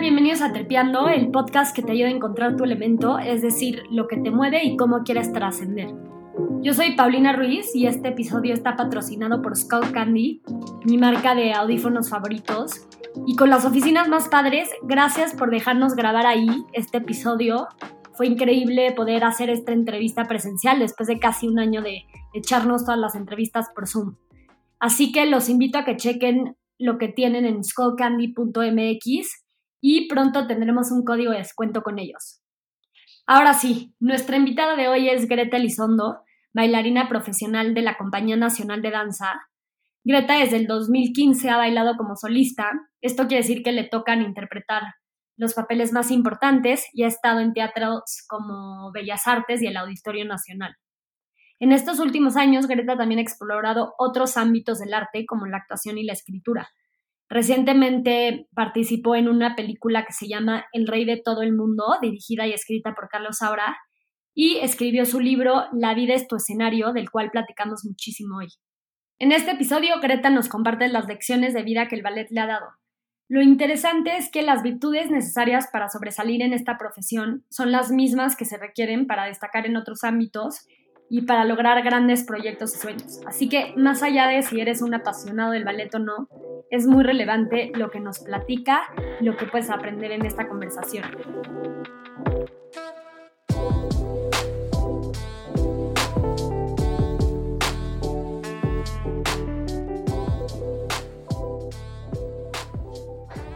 bienvenidos a Trepeando, el podcast que te ayuda a encontrar tu elemento, es decir, lo que te mueve y cómo quieres trascender. Yo soy Paulina Ruiz y este episodio está patrocinado por Skull Candy, mi marca de audífonos favoritos. Y con las oficinas más padres, gracias por dejarnos grabar ahí este episodio. Fue increíble poder hacer esta entrevista presencial después de casi un año de echarnos todas las entrevistas por Zoom. Así que los invito a que chequen lo que tienen en skullcandy.mx y pronto tendremos un código de descuento con ellos. Ahora sí, nuestra invitada de hoy es Greta Elizondo, bailarina profesional de la Compañía Nacional de Danza. Greta desde el 2015 ha bailado como solista, esto quiere decir que le tocan interpretar los papeles más importantes y ha estado en teatros como Bellas Artes y el Auditorio Nacional. En estos últimos años, Greta también ha explorado otros ámbitos del arte como la actuación y la escritura, Recientemente participó en una película que se llama El Rey de todo el mundo, dirigida y escrita por Carlos Saura, y escribió su libro La vida es tu escenario, del cual platicamos muchísimo hoy. En este episodio, Greta nos comparte las lecciones de vida que el ballet le ha dado. Lo interesante es que las virtudes necesarias para sobresalir en esta profesión son las mismas que se requieren para destacar en otros ámbitos y para lograr grandes proyectos y sueños. Así que, más allá de si eres un apasionado del ballet o no, es muy relevante lo que nos platica, lo que puedes aprender en esta conversación.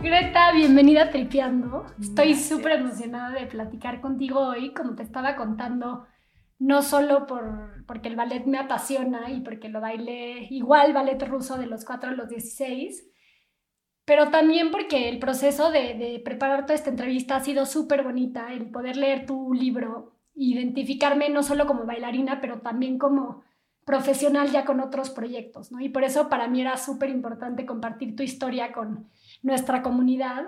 Greta, bienvenida a Tripeando. Estoy súper emocionada de platicar contigo hoy, como te estaba contando no solo por, porque el ballet me apasiona y porque lo bailé igual ballet ruso de los 4 a los 16, pero también porque el proceso de, preparar toda esta entrevista ha sido súper bonita, el poder leer tu libro, identificarme no solo como bailarina, pero también como profesional ya con otros proyectos, ¿no? Y por eso para mí era súper importante compartir tu historia con nuestra comunidad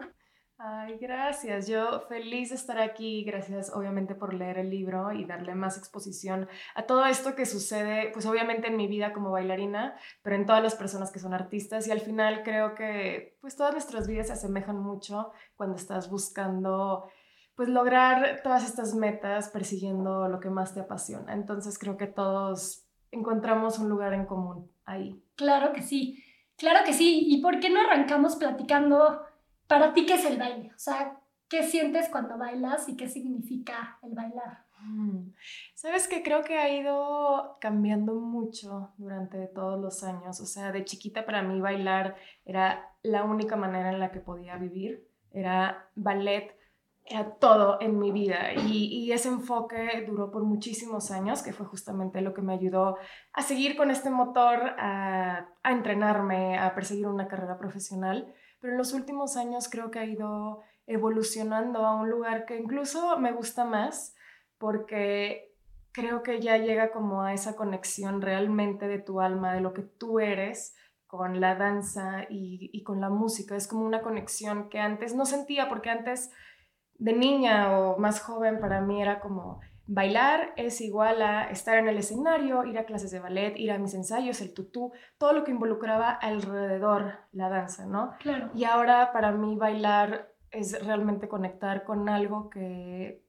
Ay, gracias. Yo feliz de estar aquí. Gracias, obviamente, por leer el libro y darle más exposición a todo esto que sucede, pues obviamente en mi vida como bailarina, pero en todas las personas que son artistas. Y al final creo que, pues todas nuestras vidas se asemejan mucho cuando estás buscando, pues lograr todas estas metas, persiguiendo lo que más te apasiona. Entonces creo que todos encontramos un lugar en común ahí. Claro que sí. Claro que sí. ¿Y por qué no arrancamos platicando? Para ti, ¿qué es el baile? O sea, ¿qué sientes cuando bailas y qué significa el bailar? Mm. Sabes que creo que ha ido cambiando mucho durante todos los años. O sea, de chiquita para mí bailar era la única manera en la que podía vivir. Era ballet, era todo en mi vida. Y, ese enfoque duró por muchísimos años, que fue justamente lo que me ayudó a seguir con este motor, a, a entrenarme, a perseguir una carrera profesional pero en los últimos años creo que ha ido evolucionando a un lugar que incluso me gusta más porque creo que ya llega como a esa conexión realmente de tu alma, de lo que tú eres con la danza y, y con la música. Es como una conexión que antes no sentía porque antes de niña o más joven para mí era como Bailar es igual a estar en el escenario, ir a clases de ballet, ir a mis ensayos, el tutú, todo lo que involucraba alrededor la danza, ¿no? Claro. Y ahora para mí bailar es realmente conectar con algo que,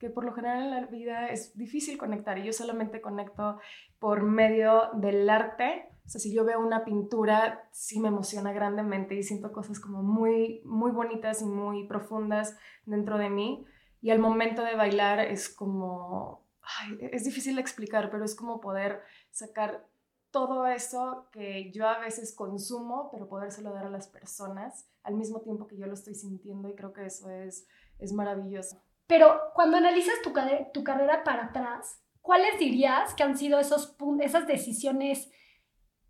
que por lo general en la vida es difícil conectar y yo solamente conecto por medio del arte. O sea, si yo veo una pintura, sí me emociona grandemente y siento cosas como muy, muy bonitas y muy profundas dentro de mí. Y al momento de bailar es como, es difícil de explicar, pero es como poder sacar todo eso que yo a veces consumo, pero podérselo dar a las personas al mismo tiempo que yo lo estoy sintiendo y creo que eso es, es maravilloso. Pero cuando analizas tu, tu carrera para atrás, ¿cuáles dirías que han sido esos, esas decisiones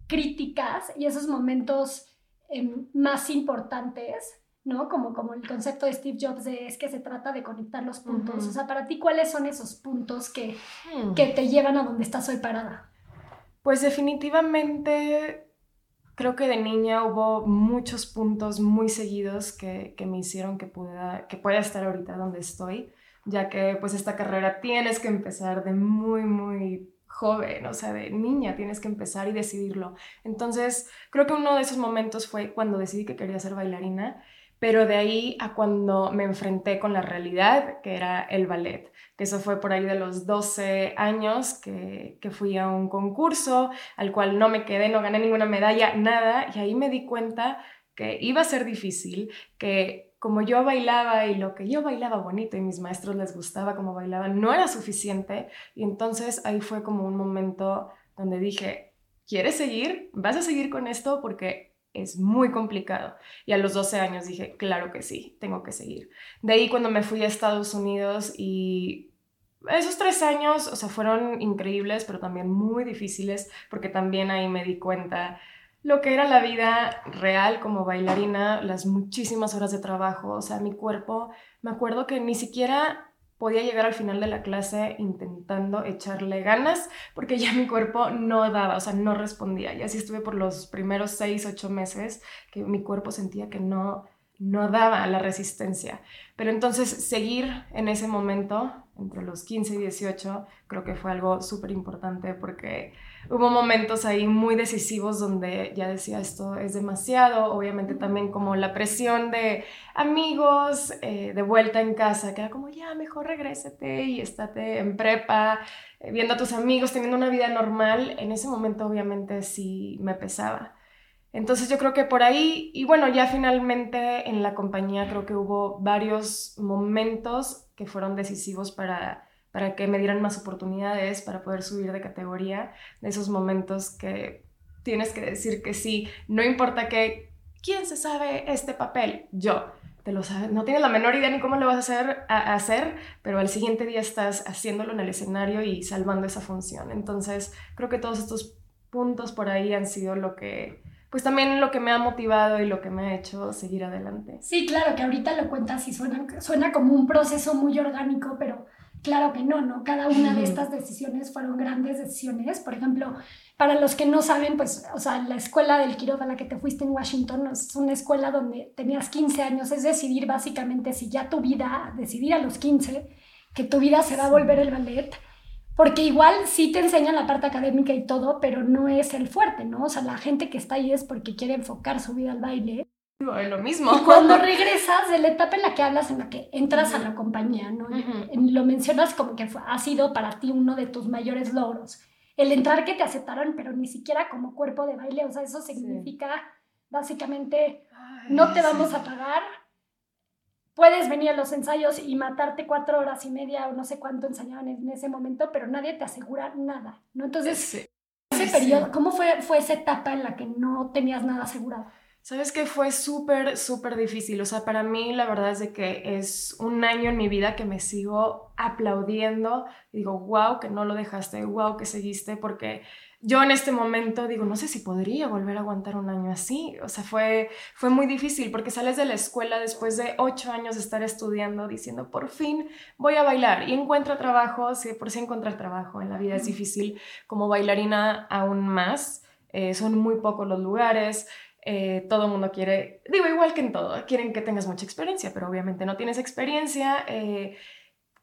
críticas y esos momentos em, más importantes ¿no? Como, como el concepto de Steve Jobs de es que se trata de conectar los puntos. O sea, para ti, ¿cuáles son esos puntos que, hmm. que te llevan a donde estás hoy parada? Pues definitivamente creo que de niña hubo muchos puntos muy seguidos que, que me hicieron que pueda, que pueda estar ahorita donde estoy, ya que pues esta carrera tienes que empezar de muy, muy joven, o sea, de niña tienes que empezar y decidirlo. Entonces, creo que uno de esos momentos fue cuando decidí que quería ser bailarina pero de ahí a cuando me enfrenté con la realidad, que era el ballet, que eso fue por ahí de los 12 años que, que fui a un concurso al cual no me quedé, no gané ninguna medalla, nada, y ahí me di cuenta que iba a ser difícil, que como yo bailaba y lo que yo bailaba bonito y mis maestros les gustaba como bailaban, no era suficiente, y entonces ahí fue como un momento donde dije, ¿quieres seguir? ¿Vas a seguir con esto? Porque es muy complicado. Y a los 12 años dije, claro que sí, tengo que seguir. De ahí cuando me fui a Estados Unidos y esos tres años, o sea, fueron increíbles, pero también muy difíciles, porque también ahí me di cuenta lo que era la vida real como bailarina, las muchísimas horas de trabajo, o sea, mi cuerpo, me acuerdo que ni siquiera podía llegar al final de la clase intentando echarle ganas porque ya mi cuerpo no daba, o sea, no respondía. Y así estuve por los primeros seis, ocho meses que mi cuerpo sentía que no, no daba la resistencia. Pero entonces seguir en ese momento, entre los 15 y 18, creo que fue algo súper importante porque hubo momentos ahí muy decisivos donde ya decía esto es demasiado, obviamente también como la presión de amigos eh, de vuelta en casa, que era como ya mejor regrésate y estate en prepa, eh, viendo a tus amigos, teniendo una vida normal, en ese momento obviamente sí me pesaba. Entonces yo creo que por ahí, y bueno, ya finalmente en la compañía creo que hubo varios momentos que fueron decisivos para para que me dieran más oportunidades, para poder subir de categoría, de esos momentos que tienes que decir que sí, no importa que, ¿quién se sabe este papel? Yo. Te lo sabes, no tienes la menor idea ni cómo lo vas a hacer, a hacer, pero al siguiente día estás haciéndolo en el escenario y salvando esa función. Entonces, creo que todos estos puntos por ahí han sido lo que, pues también lo que me ha motivado y lo que me ha hecho seguir adelante. Sí, claro, que ahorita lo cuentas y suena, suena como un proceso muy orgánico, pero Claro que no, ¿no? Cada una de estas decisiones fueron grandes decisiones. Por ejemplo, para los que no saben, pues, o sea, la escuela del Quiroga a la que te fuiste en Washington es una escuela donde tenías 15 años, es decidir básicamente si ya tu vida, decidir a los 15, que tu vida se va a volver el ballet, porque igual sí te enseñan la parte académica y todo, pero no es el fuerte, ¿no? O sea, la gente que está ahí es porque quiere enfocar su vida al baile lo mismo. Y cuando regresas de la etapa en la que hablas, en la que entras a la compañía, ¿no? Lo mencionas como que ha sido para ti uno de tus mayores logros. El entrar que te aceptaron, pero ni siquiera como cuerpo de baile, o sea, eso significa básicamente no te vamos a pagar, puedes venir a los ensayos y matarte cuatro horas y media o no sé cuánto ensayaban en ese momento, pero nadie te asegura nada, ¿no? Entonces, ese periodo, ¿cómo fue, fue esa etapa en la que no tenías nada asegurado? Sabes que fue súper, súper difícil. O sea, para mí la verdad es de que es un año en mi vida que me sigo aplaudiendo. digo, wow, que no lo dejaste, wow, que seguiste, porque yo en este momento digo, no sé si podría volver a aguantar un año así. O sea, fue, fue muy difícil porque sales de la escuela después de ocho años de estar estudiando diciendo, por fin voy a bailar y encuentro trabajo. Sí, por si encontrar trabajo en la vida es difícil. Como bailarina aún más. Eh, son muy pocos los lugares. Eh, todo el mundo quiere, digo, igual que en todo, quieren que tengas mucha experiencia, pero obviamente no tienes experiencia. Eh,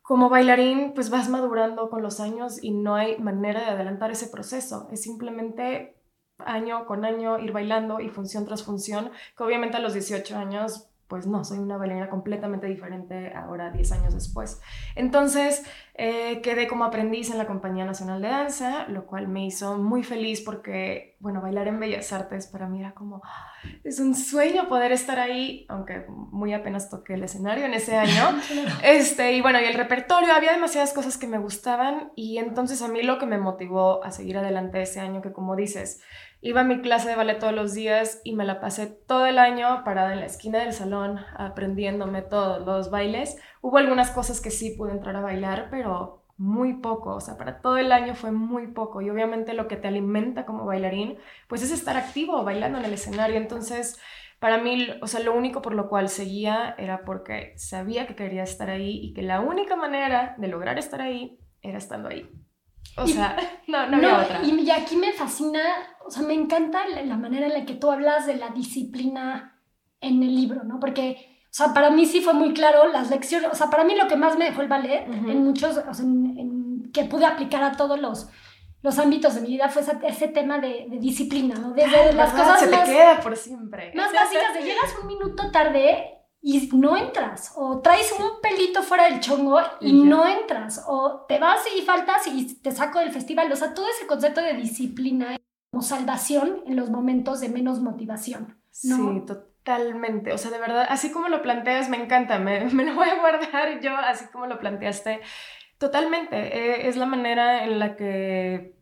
como bailarín, pues vas madurando con los años y no hay manera de adelantar ese proceso. Es simplemente año con año ir bailando y función tras función, que obviamente a los 18 años pues no, soy una bailarina completamente diferente ahora, 10 años después. Entonces, eh, quedé como aprendiz en la Compañía Nacional de Danza, lo cual me hizo muy feliz porque, bueno, bailar en Bellas Artes para mí era como, es un sueño poder estar ahí, aunque muy apenas toqué el escenario en ese año. este, y bueno, y el repertorio, había demasiadas cosas que me gustaban y entonces a mí lo que me motivó a seguir adelante ese año, que como dices, Iba a mi clase de ballet todos los días y me la pasé todo el año parada en la esquina del salón aprendiéndome todos los bailes. Hubo algunas cosas que sí pude entrar a bailar, pero muy poco, o sea, para todo el año fue muy poco y obviamente lo que te alimenta como bailarín, pues es estar activo bailando en el escenario. Entonces, para mí, o sea, lo único por lo cual seguía era porque sabía que quería estar ahí y que la única manera de lograr estar ahí era estando ahí. O sea, no, no, había otra. Y aquí me fascina o sea, me encanta la manera en la que tú hablas de la disciplina en el libro, ¿no? Porque, sea, para mí sí fue muy claro las lecciones, o sea, para mí lo que más me dejó el ballet, en muchos, o sea, en, que pude aplicar a todos los, los ámbitos de mi vida fue ese, tema de, disciplina, ¿no? Desde las cosas se te queda por siempre. Más básicas, de llegas un minuto tarde y no entras, o traes un pelito fuera del chongo y no entras, o te vas y faltas y te saco del festival. O sea, todo ese concepto de disciplina como salvación en los momentos de menos motivación. Sí, totalmente. O sea, de verdad, así como lo planteas, me encanta, me, me lo voy a guardar yo, así como lo planteaste. Totalmente, eh, es la manera en la que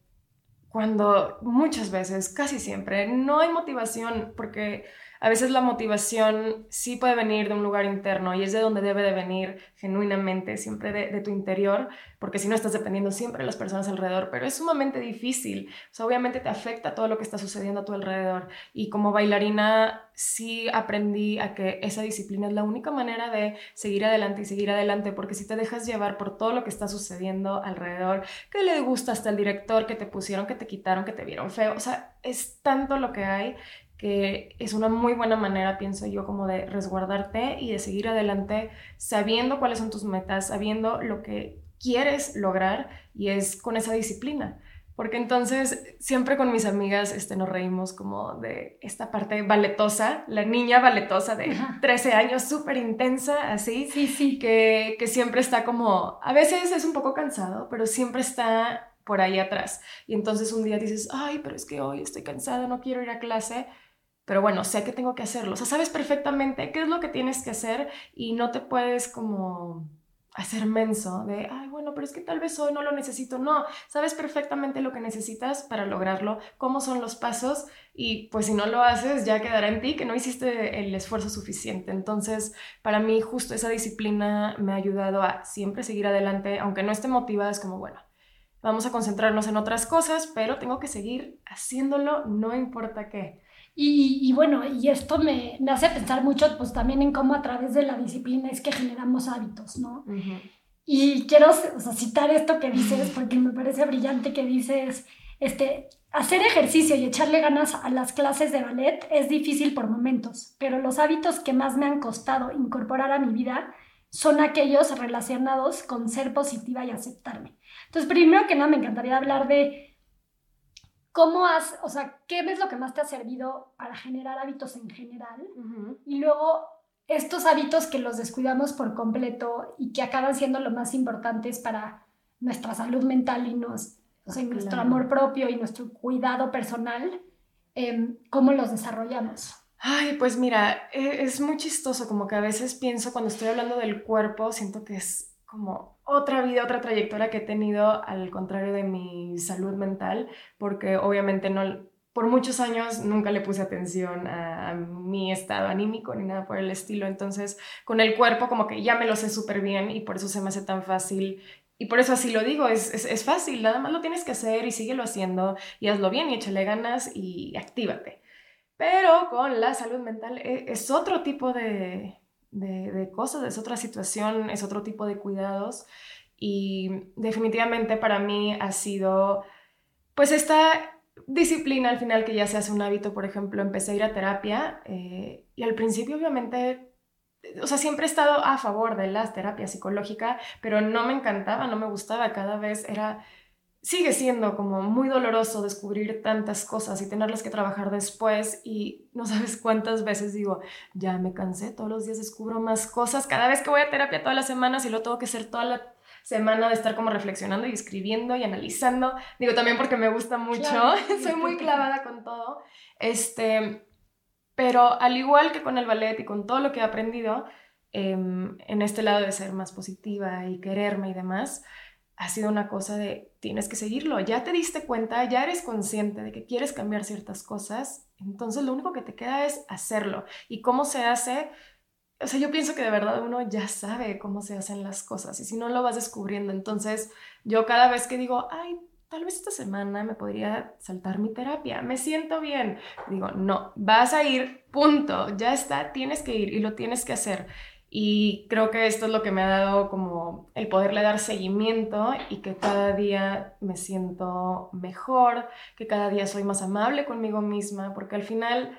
cuando muchas veces, casi siempre, no hay motivación porque a veces la motivación sí puede venir de un lugar interno y es de donde debe de venir genuinamente, siempre de, tu interior, porque si no estás dependiendo siempre de las personas alrededor, pero es sumamente difícil. O obviamente te afecta todo lo que está sucediendo a tu alrededor. Y como bailarina sí aprendí a que esa disciplina es la única manera de seguir adelante y seguir adelante, porque si te dejas llevar por todo lo que está sucediendo alrededor, que le gusta hasta el director, que te pusieron, que te quitaron, que te vieron feo, o sea, es tanto lo que hay que es una muy buena manera, pienso yo, como de resguardarte y de seguir adelante sabiendo cuáles son tus metas, sabiendo lo que quieres lograr y es con esa disciplina. Porque entonces siempre con mis amigas este, nos reímos como de esta parte baletosa, la niña baletosa de 13 años, súper intensa, así, sí, sí. Que, que siempre está como, a veces es un poco cansado, pero siempre está por ahí atrás. Y entonces un día dices, ay, pero es que hoy estoy cansada, no quiero ir a clase pero bueno, sé que tengo que hacerlo. O sea, sabes perfectamente qué es lo que tienes que hacer y no te puedes como hacer menso de, ay, bueno, pero es que tal vez hoy no lo necesito. No, sabes perfectamente lo que necesitas para lograrlo, cómo son los pasos y pues si no lo haces ya quedará en ti que no hiciste el esfuerzo suficiente. Entonces, para mí justo esa disciplina me ha ayudado a siempre seguir adelante, aunque no esté motivada, es como, bueno, vamos a concentrarnos en otras cosas, pero tengo que seguir haciéndolo, no importa qué. Y, bueno, y esto me, me, hace pensar mucho pues también en cómo a través de la disciplina es que generamos hábitos, ¿no? Y quiero citar esto que dices porque me parece brillante que dices, este, hacer ejercicio y echarle ganas a las clases de ballet es difícil por momentos, pero los hábitos que más me han costado incorporar a mi vida son aquellos relacionados con ser positiva y aceptarme. Entonces, primero que nada, me encantaría hablar de ¿Cómo has, o sea, qué es lo que más te ha servido para generar hábitos en general? Y luego, estos hábitos que los descuidamos por completo y que acaban siendo lo más importantes para nuestra salud mental y nos, o sea, nuestro amor propio y nuestro cuidado personal, em, ¿cómo los desarrollamos? Ay, pues mira, e, es muy chistoso, como que a veces pienso cuando estoy hablando del cuerpo, siento que es como otra vida, otra trayectoria que he tenido al contrario de mi salud mental, porque obviamente no, por muchos años nunca le puse atención a, mi estado anímico ni nada por el estilo, entonces con el cuerpo como que ya me lo sé súper bien y por eso se me hace tan fácil y por eso así lo digo, es, es, es, fácil, nada más lo tienes que hacer y síguelo haciendo y hazlo bien y échale ganas y actívate. Pero con la salud mental e, es otro tipo de, de, cosas, es otra situación, es otro tipo de cuidados. Y definitivamente para mí ha sido pues esta disciplina al final que ya se hace un hábito, por ejemplo, empecé a ir a terapia eh, y al principio obviamente, o sea, siempre he estado a favor de la terapia psicológica, pero no me encantaba, no me gustaba, cada vez era sigue siendo como muy doloroso descubrir tantas cosas y tenerlas que trabajar después y no sabes cuántas veces digo, ya me cansé, todos los días descubro más cosas, cada vez que voy a terapia todas las semanas y lo tengo que hacer toda la semana de estar como reflexionando y escribiendo y analizando, digo también porque me gusta mucho, soy muy clavada con todo, este, pero al igual que con el ballet y con todo lo que he aprendido em, en este lado de ser más positiva y quererme y demás, ha sido una cosa de tienes que seguirlo, ya te diste cuenta, ya eres consciente de que quieres cambiar ciertas cosas, entonces lo único que te queda es hacerlo. ¿Y cómo se hace? O sea, yo pienso que de verdad uno ya sabe cómo se hacen las cosas y si no lo vas descubriendo, entonces yo cada vez que digo, ay, tal vez esta semana me podría saltar mi terapia, me siento bien, digo, no, vas a ir, punto, ya está, tienes que ir y lo tienes que hacer. Y creo que esto es lo que me ha dado como el poderle dar seguimiento y que cada día me siento mejor, que cada día soy más amable conmigo misma, porque al final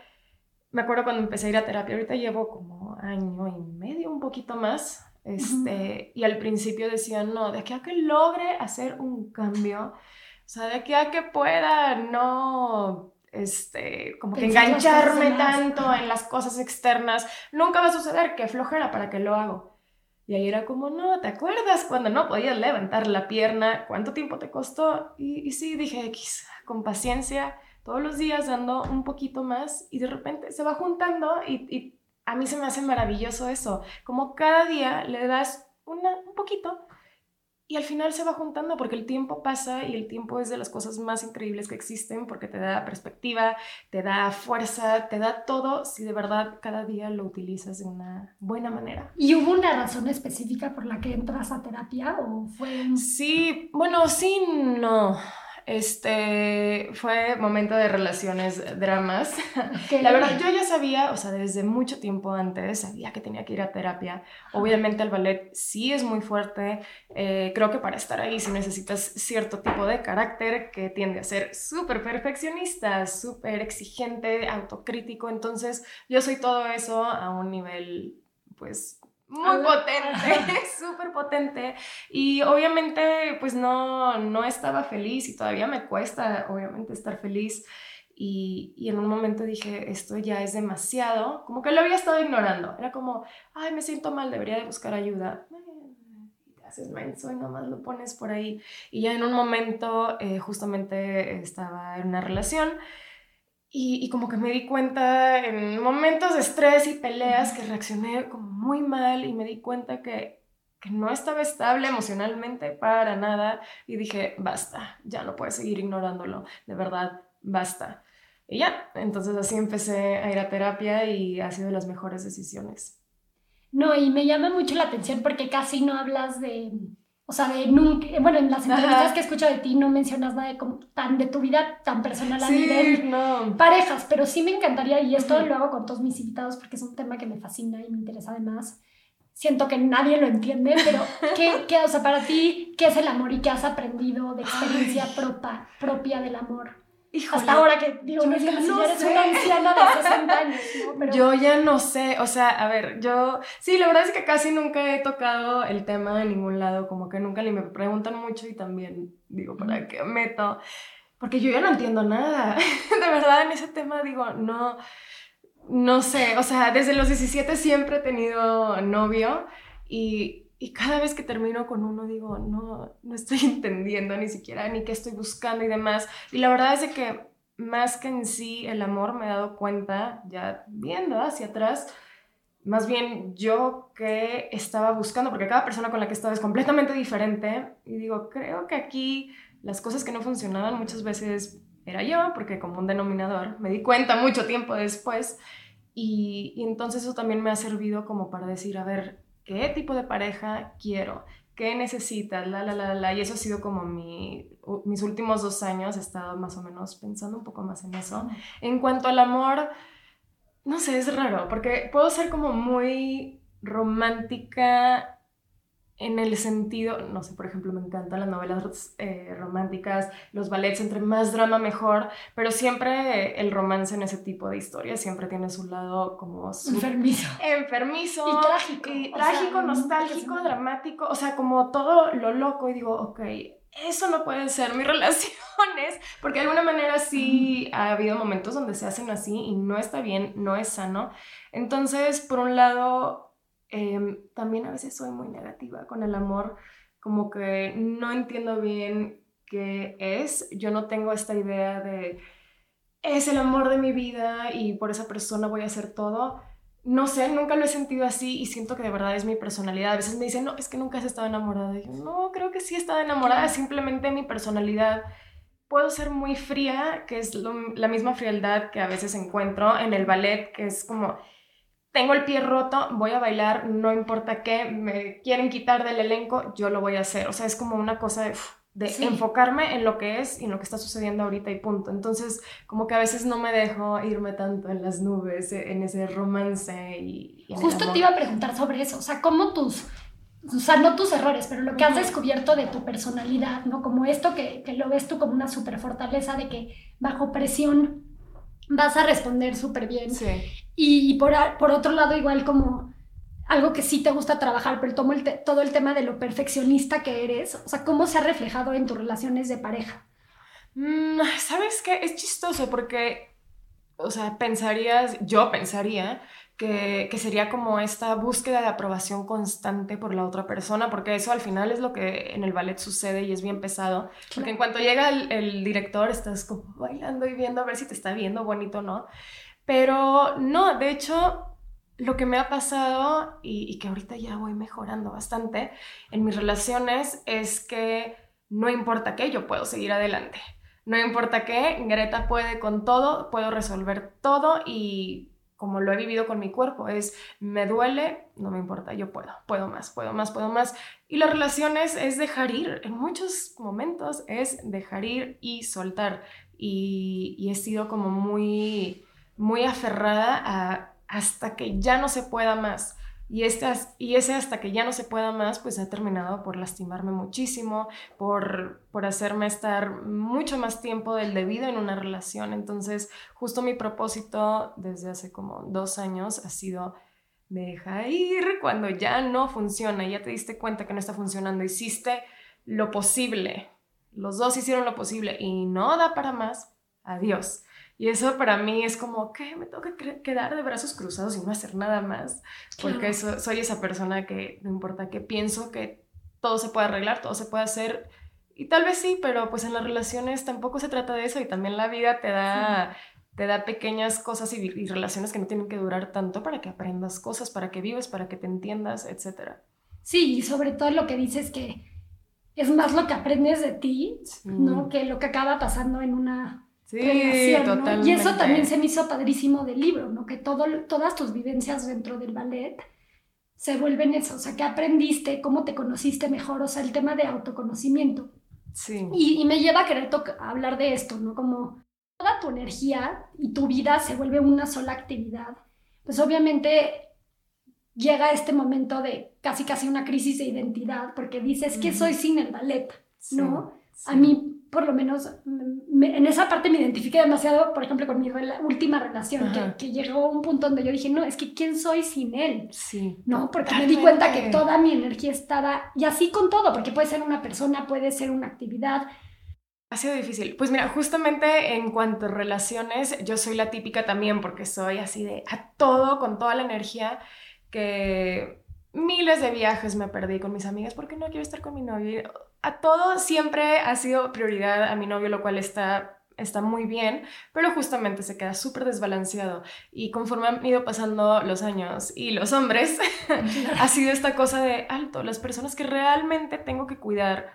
me acuerdo cuando empecé a ir a terapia, ahorita llevo como año y medio, un poquito más, este, y al principio decía, no, de aquí a que logre hacer un cambio, o sea, de aquí a que pueda no este, como que engancharme tanto en las cosas externas. Nunca va a suceder, que flojera, ¿para que lo hago? Y ahí era como, no, ¿te acuerdas cuando no podías levantar la pierna? ¿Cuánto tiempo te costó? Y, y sí, dije, X, con paciencia, todos los días dando un poquito más y de repente se va juntando y, y a mí se me hace maravilloso eso, como cada día le das una, un poquito y al final se va juntando porque el tiempo pasa y el tiempo es de las cosas más increíbles que existen porque te da perspectiva, te da fuerza, te da todo si de verdad cada día lo utilizas de una buena manera. ¿Y hubo una razón específica por la que entras a terapia o fue...? Sí, bueno, sí, no este fue momento de relaciones, dramas. La verdad, yo ya sabía, o sea, desde mucho tiempo antes, sabía que tenía que ir a terapia. Obviamente el ballet sí es muy fuerte. Eh, creo que para estar ahí sí necesitas cierto tipo de carácter que tiende a ser súper perfeccionista, súper exigente, autocrítico. Entonces, yo soy todo eso a un nivel, pues, muy potente, súper potente. Y obviamente, pues no, no estaba feliz y todavía me cuesta, obviamente, estar feliz. Y, y, en un momento dije, esto ya es demasiado, como que lo había estado ignorando. Era como, ay, me siento mal, debería de buscar ayuda. Y te haces menso y nomás lo pones por ahí. Y ya en un momento, eh, justamente estaba en una relación y, como que me di cuenta en momentos de estrés y peleas que reaccioné como muy mal y me di cuenta que, no estaba estable emocionalmente para nada y dije, basta, ya no puedes seguir ignorándolo, de verdad, basta. Y ya, entonces así empecé a ir a terapia y ha sido de las mejores decisiones. No, y me llama mucho la atención porque casi no hablas de, o sea, de nunca, bueno, en las entrevistas que escucho de ti no mencionas nada de como, tan de tu vida tan personal a nivel parejas, pero sí me encantaría, y esto lo hago con todos mis invitados porque es un tema que me fascina y me interesa además. Siento que nadie lo entiende, pero ¿qué, qué o sea, para ti, qué es el amor y qué has aprendido de experiencia propia, propia del amor? Hasta ahora que digo, yo no si eres una anciana de 60 años, ¿no? Yo ya no sé, o sea, a ver, yo, sí, la verdad es que casi nunca he tocado el tema de ningún lado, como que nunca ni me preguntan mucho y también digo, ¿para qué meto? Porque yo ya no entiendo nada, de verdad en ese tema digo, no, no sé, o sea, desde los 17 siempre he tenido novio y y cada vez que termino con uno digo, no, no estoy entendiendo ni siquiera ni qué estoy buscando y demás. Y la verdad es que más que en sí el amor me he dado cuenta, ya viendo hacia atrás, más bien yo que estaba buscando, porque cada persona con la que estaba es completamente diferente, y digo, creo que aquí las cosas que no funcionaban muchas veces era yo, porque como un denominador, me di cuenta mucho tiempo después, y, y entonces eso también me ha servido como para decir, a ver, qué tipo de pareja quiero, qué necesitas, la, la, la, la. Y eso ha sido como mi, mis últimos dos años, he estado más o menos pensando un poco más en eso. En cuanto al amor, no sé, es raro, porque puedo ser como muy romántica en el sentido, no sé, por ejemplo, me encantan las novelas eh, románticas, los ballets, entre más drama mejor, pero siempre el romance en ese tipo de historias siempre tiene su lado como... enfermizo. Enfermizo. Y trágico. Y trágico, nostálgico, dramático, o sea, como todo lo loco y digo, ok, eso no pueden ser mis relaciones, porque de alguna manera sí ha habido momentos donde se hacen así y no está bien, no es sano. Entonces, por un lado, Em, también a veces soy muy negativa con el amor, como que no entiendo bien qué es. Yo no tengo esta idea de es el amor de mi vida y por esa persona voy a hacer todo. No sé, nunca lo he sentido así y siento que de verdad es mi personalidad. A veces me dicen, no, es que nunca has estado enamorada. Y yo, no, creo que sí he estado enamorada, simplemente mi personalidad. Puedo ser muy fría, que es la misma frialdad que a veces encuentro en el ballet, que es como, tengo el pie roto, voy a bailar, no importa qué, me quieren quitar del elenco, yo lo voy a hacer. O sea, es como una cosa de, de enfocarme en lo que es y en lo que está sucediendo ahorita y punto. Entonces, como que a veces no me dejo irme tanto en las nubes, en ese romance y... Justo te iba a preguntar sobre eso, o sea, ¿cómo tus... O sea, no tus errores, pero lo que has descubierto de tu personalidad, ¿no? Como esto que, que lo ves tú como una super fortaleza de que bajo presión vas a responder súper bien. Sí. Y por, por otro lado, igual como algo que sí te gusta trabajar, pero todo el, todo el tema de lo perfeccionista que eres, o sea, ¿cómo se ha reflejado en tus relaciones de pareja? Mm, ¿Sabes qué? Es chistoso porque, o sea, pensarías, yo pensaría que, que, sería como esta búsqueda de aprobación constante por la otra persona, porque eso al final es lo que en el ballet sucede y es bien pesado, porque en cuanto llega el, el director estás como bailando y viendo a ver si te está viendo bonito o no, pero no, de hecho lo que me ha pasado y, y, que ahorita ya voy mejorando bastante en mis relaciones es que no importa qué, yo puedo seguir adelante. No importa qué, Greta puede con todo, puedo resolver todo y como lo he vivido con mi cuerpo, es me duele, no me importa, yo puedo, puedo más, puedo más, puedo más. Y las relaciones es dejar ir, en muchos momentos es dejar ir y soltar. Y, y he sido como muy, muy aferrada hasta que ya no se pueda más. Y, y ese hasta que ya no se pueda más, pues ha terminado por lastimarme muchísimo, por, por hacerme estar mucho más tiempo del debido en una relación. Entonces, justo mi propósito desde hace como dos años ha sido, deja ir cuando ya no funciona, ya te diste cuenta que no está funcionando, hiciste lo posible, los dos hicieron lo posible y no da para más, adiós. Y eso para mí es como, que Me tengo que quedar de brazos cruzados y no hacer nada más. Porque soy esa persona que no importa qué pienso, que todo se puede arreglar, todo se puede hacer. Y tal vez sí, pero pues en las relaciones tampoco se trata de eso y también la vida te da, te da pequeñas cosas y, y, relaciones que no tienen que durar tanto para que aprendas cosas, para que vives, para que te entiendas, etc. Sí, y sobre todo lo que dices que es más lo que aprendes de ti, ¿no? Que lo que acaba pasando en una Sí, totalmente. Y eso también se me hizo padrísimo del libro, ¿no? Que todo, todas tus vivencias dentro del ballet se vuelven eso, o sea, que aprendiste, cómo te conociste mejor, o sea, el tema de autoconocimiento. Sí. Y, y me lleva a querer hablar de esto, ¿no? Como toda tu energía y tu vida se vuelve una sola actividad. Pues obviamente llega este momento de casi casi una crisis de identidad, porque dices, ¿qué soy sin el ballet? ¿No? A mí por lo menos en esa parte me identifiqué demasiado, por ejemplo, con mi última relación, que, que, llegó un punto donde yo dije, no, es que ¿quién soy sin él? Sí. No, porque me di cuenta que toda mi energía estaba, y así con todo, porque puede ser una persona, puede ser una actividad. Ha sido difícil. Pues mira, justamente en cuanto a relaciones, yo soy la típica también, porque soy así de a todo, con toda la energía, que miles de viajes me perdí con mis amigas porque no quiero estar con mi novio a todo siempre ha sido prioridad a mi novio, lo cual está, está muy bien, pero justamente se queda súper desbalanceado. Y conforme han ido pasando los años y los hombres, ha sido esta cosa de alto, las personas que realmente tengo que cuidar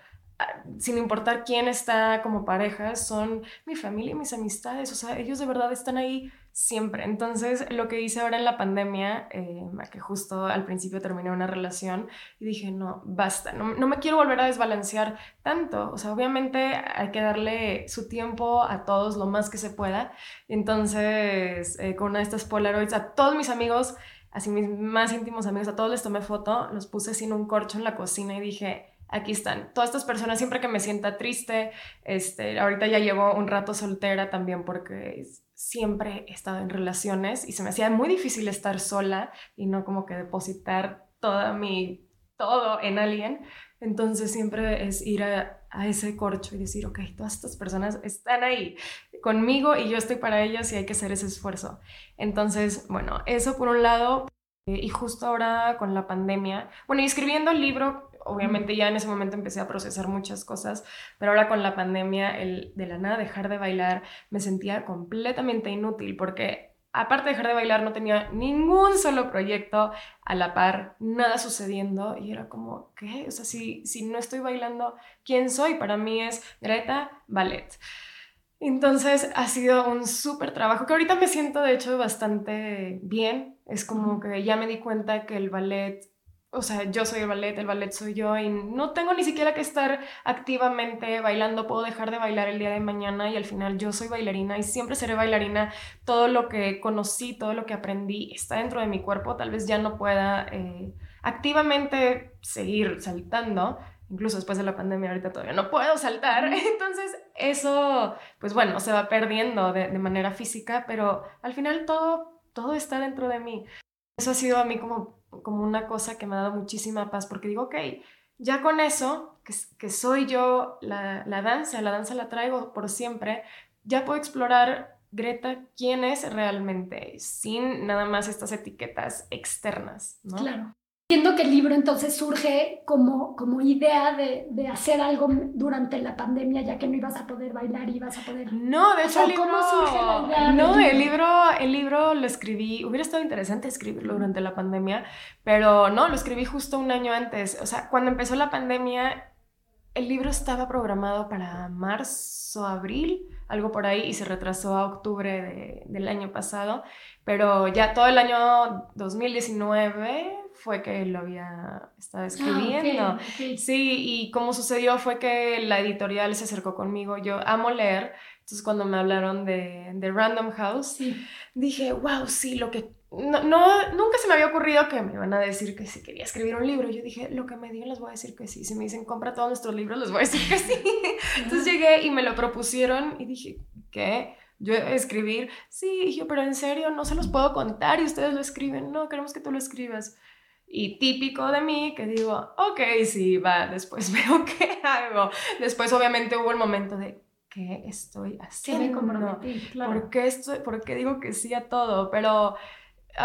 sin importar quién está como pareja, son mi familia y mis amistades, o sea, ellos de verdad están ahí siempre. Entonces, lo que hice ahora en la pandemia, eh, que justo al principio terminé una relación y dije, no, basta, no, no, me quiero volver a desbalancear tanto, o sea, obviamente hay que darle su tiempo a todos lo más que se pueda. Entonces, eh, con una de estas Polaroids, a todos mis amigos, así mis más íntimos amigos, a todos les tomé foto, los puse sin un corcho en la cocina y dije, aquí están. Todas estas personas, siempre que me sienta triste, este, ahorita ya llevo un rato soltera también porque siempre he estado en relaciones y se me hacía muy difícil estar sola y no como que depositar toda mi, todo en alguien. Entonces siempre es ir a, a ese corcho y decir, ok, todas estas personas están ahí conmigo y yo estoy para ellas y hay que hacer ese esfuerzo. Entonces, bueno, eso por un lado. Eh, y justo ahora con la pandemia, bueno, y escribiendo el libro, obviamente ya en ese momento empecé a procesar muchas cosas, pero ahora con la pandemia, el de la nada dejar de bailar, me sentía completamente inútil porque aparte de dejar de bailar no tenía ningún solo proyecto a la par, nada sucediendo y era como, ¿qué? O sea, si, si no estoy bailando, ¿quién soy? Para mí es Greta Ballet. Entonces ha sido un súper trabajo que ahorita me siento de hecho bastante bien. Es como que ya me di cuenta que el ballet o sea, yo soy el ballet, el ballet soy yo y no tengo ni siquiera que estar activamente bailando, puedo dejar de bailar el día de mañana y al final yo soy bailarina y siempre seré bailarina, todo lo que conocí, todo lo que aprendí está dentro de mi cuerpo, tal vez ya no pueda eh, activamente seguir saltando, incluso después de la pandemia ahorita todavía no puedo saltar, entonces eso, pues bueno, se va perdiendo de, de manera física, pero al final todo, todo está dentro de mí. Eso ha sido a mí como como una cosa que me ha dado muchísima paz, porque digo, ok, ya con eso, que, que soy yo la, la danza, la danza la traigo por siempre, ya puedo explorar Greta quién es realmente, sin nada más estas etiquetas externas, ¿no? Claro. Entiendo que el libro entonces surge como, como idea de, de, hacer algo durante la pandemia, ya que no ibas a poder bailar y ibas a poder... No, de hecho o sea, ¿cómo surge la idea No, el libro, el libro lo escribí, hubiera estado interesante escribirlo durante la pandemia, pero no, lo escribí justo un año antes. O sea, cuando empezó la pandemia, el libro estaba programado para marzo, abril, algo por ahí, y se retrasó a octubre de, del año pasado, pero ya todo el año 2019 fue que lo había estado escribiendo. Ah, ok. Sí, y como sucedió fue que la editorial se acercó conmigo. Yo amo leer, entonces cuando me hablaron de, de Random House, Sí. dije, wow, sí, lo que... No, no, nunca se me había ocurrido que me iban a decir que si quería escribir un libro. Yo dije, lo que me digan les voy a decir que sí. Si me dicen, compra todos nuestros libros, les voy a decir que sí. Entonces llegué y me lo propusieron y dije, ¿qué? Yo escribir, sí, yo, pero en serio, no se los puedo contar y ustedes lo escriben. No, queremos que tú lo escribas. Y típico de mí que digo, ok, sí, va, después veo qué hago. Después obviamente hubo el momento de, ¿qué estoy Que me haciendo? comprometí, claro. ¿Por qué, estoy, ¿Por qué digo que sí a todo? Pero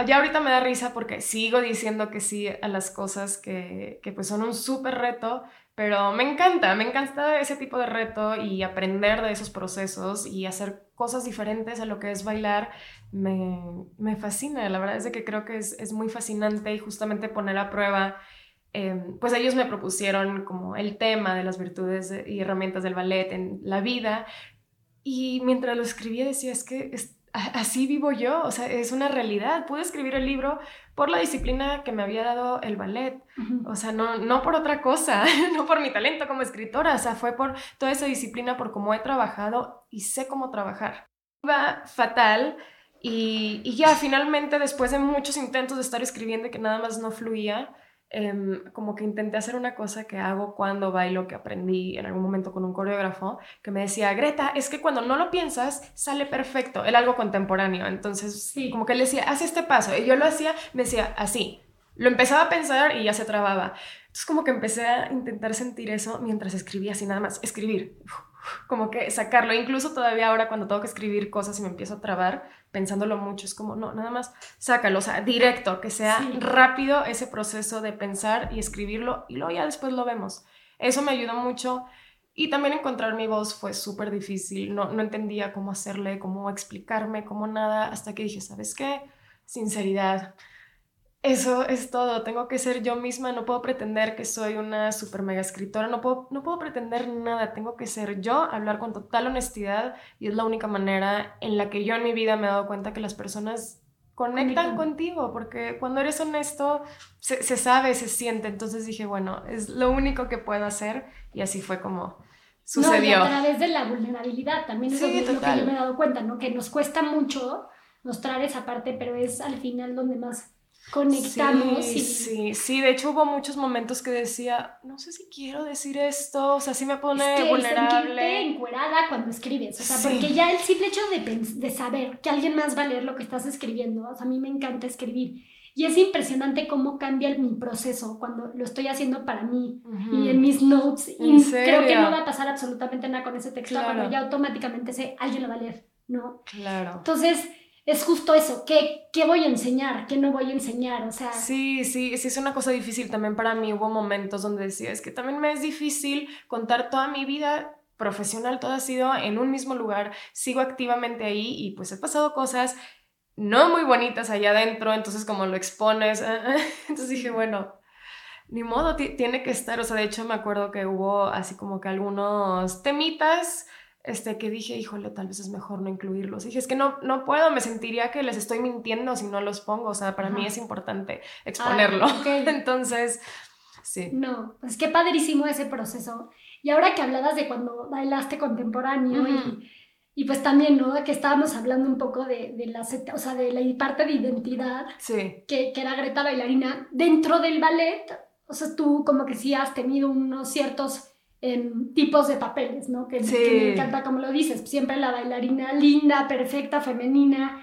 ya ahorita me da risa porque sigo diciendo que sí a las cosas que, que pues son un súper reto, pero me encanta, me encanta ese tipo de reto y aprender de esos procesos y hacer cosas diferentes a lo que es bailar. Me, me fascina, la verdad es de que creo que es, es muy fascinante y justamente poner a prueba eh, pues ellos me propusieron como el tema de las virtudes y herramientas del ballet en la vida y mientras lo escribía decía, es que así vivo yo, o sea, es una realidad. Pude escribir el libro por la disciplina que me había dado el ballet, o sea, no, no por otra cosa, no por mi talento como escritora, o sea, fue por toda esa disciplina, por cómo he trabajado y sé cómo trabajar. Iba fatal y, y ya finalmente después de muchos intentos de estar escribiendo y que nada más no fluía, em, como que intenté hacer una cosa que hago cuando bailo, que aprendí en algún momento con un coreógrafo, que me decía, Greta, es que cuando no lo piensas, sale perfecto, era algo contemporáneo, entonces Sí. como que él decía, haz este paso, y yo lo hacía, me decía, así, lo empezaba a pensar y ya se trababa. Entonces como que empecé a intentar sentir eso mientras escribía así nada más, escribir, como que sacarlo. Incluso todavía ahora cuando tengo que escribir cosas y me empiezo a trabar, pensándolo mucho, es como, no, nada más sácalo, o sea, directo, que sea Sí. rápido ese proceso de pensar y escribirlo y luego ya después lo vemos. Eso me ayudó mucho. Y también encontrar mi voz fue súper difícil. No, no entendía cómo hacerle, cómo explicarme, cómo nada, hasta que dije, ¿sabes qué? Sinceridad. Eso es todo, tengo que ser yo misma, no puedo pretender que soy una super mega escritora, no puedo, no puedo pretender nada, tengo que ser yo, hablar con total honestidad y es la única manera en la que yo en mi vida me he dado cuenta que las personas conectan contigo, porque cuando eres honesto se, se sabe, se siente, entonces dije, bueno, es lo único que puedo hacer y así fue como sucedió. No, y a través de la vulnerabilidad, también eso Sí, es lo que yo me he dado cuenta, ¿no? Que nos cuesta mucho mostrar esa parte, pero es al final donde más conectamos. Sí, y, sí, sí, de hecho hubo muchos momentos que decía, no sé si quiero decir esto, o sea, sí me pone Es que vulnerable. encuerada cuando escribes, o sea, Sí. porque ya el simple hecho de, de saber que alguien más va a leer lo que estás escribiendo, o sea, a mí me encanta escribir. Y es impresionante cómo cambia mi proceso cuando lo estoy haciendo para mí Ujú. y en mis notes. ¿En Y creo que serio? no va a pasar absolutamente nada con ese texto Claro. cuando ya automáticamente sé, alguien lo va a leer, ¿no? Claro. Entonces, es justo eso, ¿qué, qué voy a enseñar? ¿Qué no voy a enseñar? O sea, Sí, sí, sí, es una cosa difícil también para mí. Hubo momentos donde decía, es que también me es difícil contar toda mi vida profesional, todo ha sido en un mismo lugar, sigo activamente ahí y pues he pasado cosas no muy bonitas allá adentro, entonces como lo expones, entonces dije, bueno, ni modo, ti- tiene que estar, o sea, de hecho me acuerdo que hubo así como que algunos temitas este, que dije, híjole, tal vez es mejor no incluirlos. dije, es que no, no puedo, me sentiría que les estoy mintiendo si no los pongo, o sea, para mí Ajá. es importante exponerlo. Ah, ok. Entonces, sí. no, pues qué padrísimo ese proceso. Y ahora que hablabas de cuando bailaste contemporáneo Ujú. y, y pues también, ¿no? Que estábamos hablando un poco de, de la, o sea, de la parte de identidad, Sí. que, que era Greta bailarina, dentro del ballet, o sea, tú como que sí has tenido unos ciertos em, tipos de papeles, ¿no? Que, me encanta como lo dices, siempre la bailarina linda, perfecta, femenina.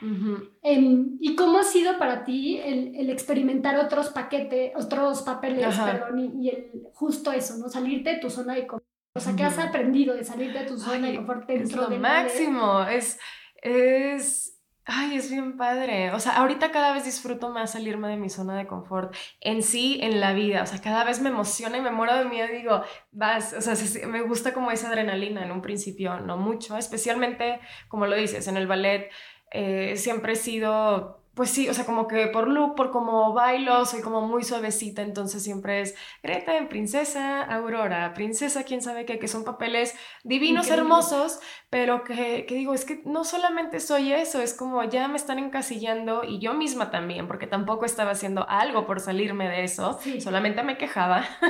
Em, ¿Y cómo ha sido para ti el, experimentar otros paquetes, otros papeles, perdón, y, el, justo eso, ¿no? Salirte de tu zona de confort. O sea, ¿qué has aprendido de salir de tu zona de confort dentro es lo máximo, es, es Ay, es bien padre. O sea, ahorita cada vez disfruto más salirme de mi zona de confort en sí, en la vida. O sea, cada vez me emociona y me muero de miedo digo, vas, o sea, me gusta como esa adrenalina en un principio, no mucho, especialmente, como lo dices, en el ballet. Eh, siempre he sido pues sí, o sea, como que por look, por como bailo, soy como muy suavecita, entonces siempre es Greta en Princesa Aurora, Princesa quién sabe qué, que son papeles divinos, hermosos, pero que, que, digo, es que no solamente soy eso, es como ya me están encasillando y yo misma también, porque tampoco estaba haciendo algo por salirme de eso, solamente me quejaba,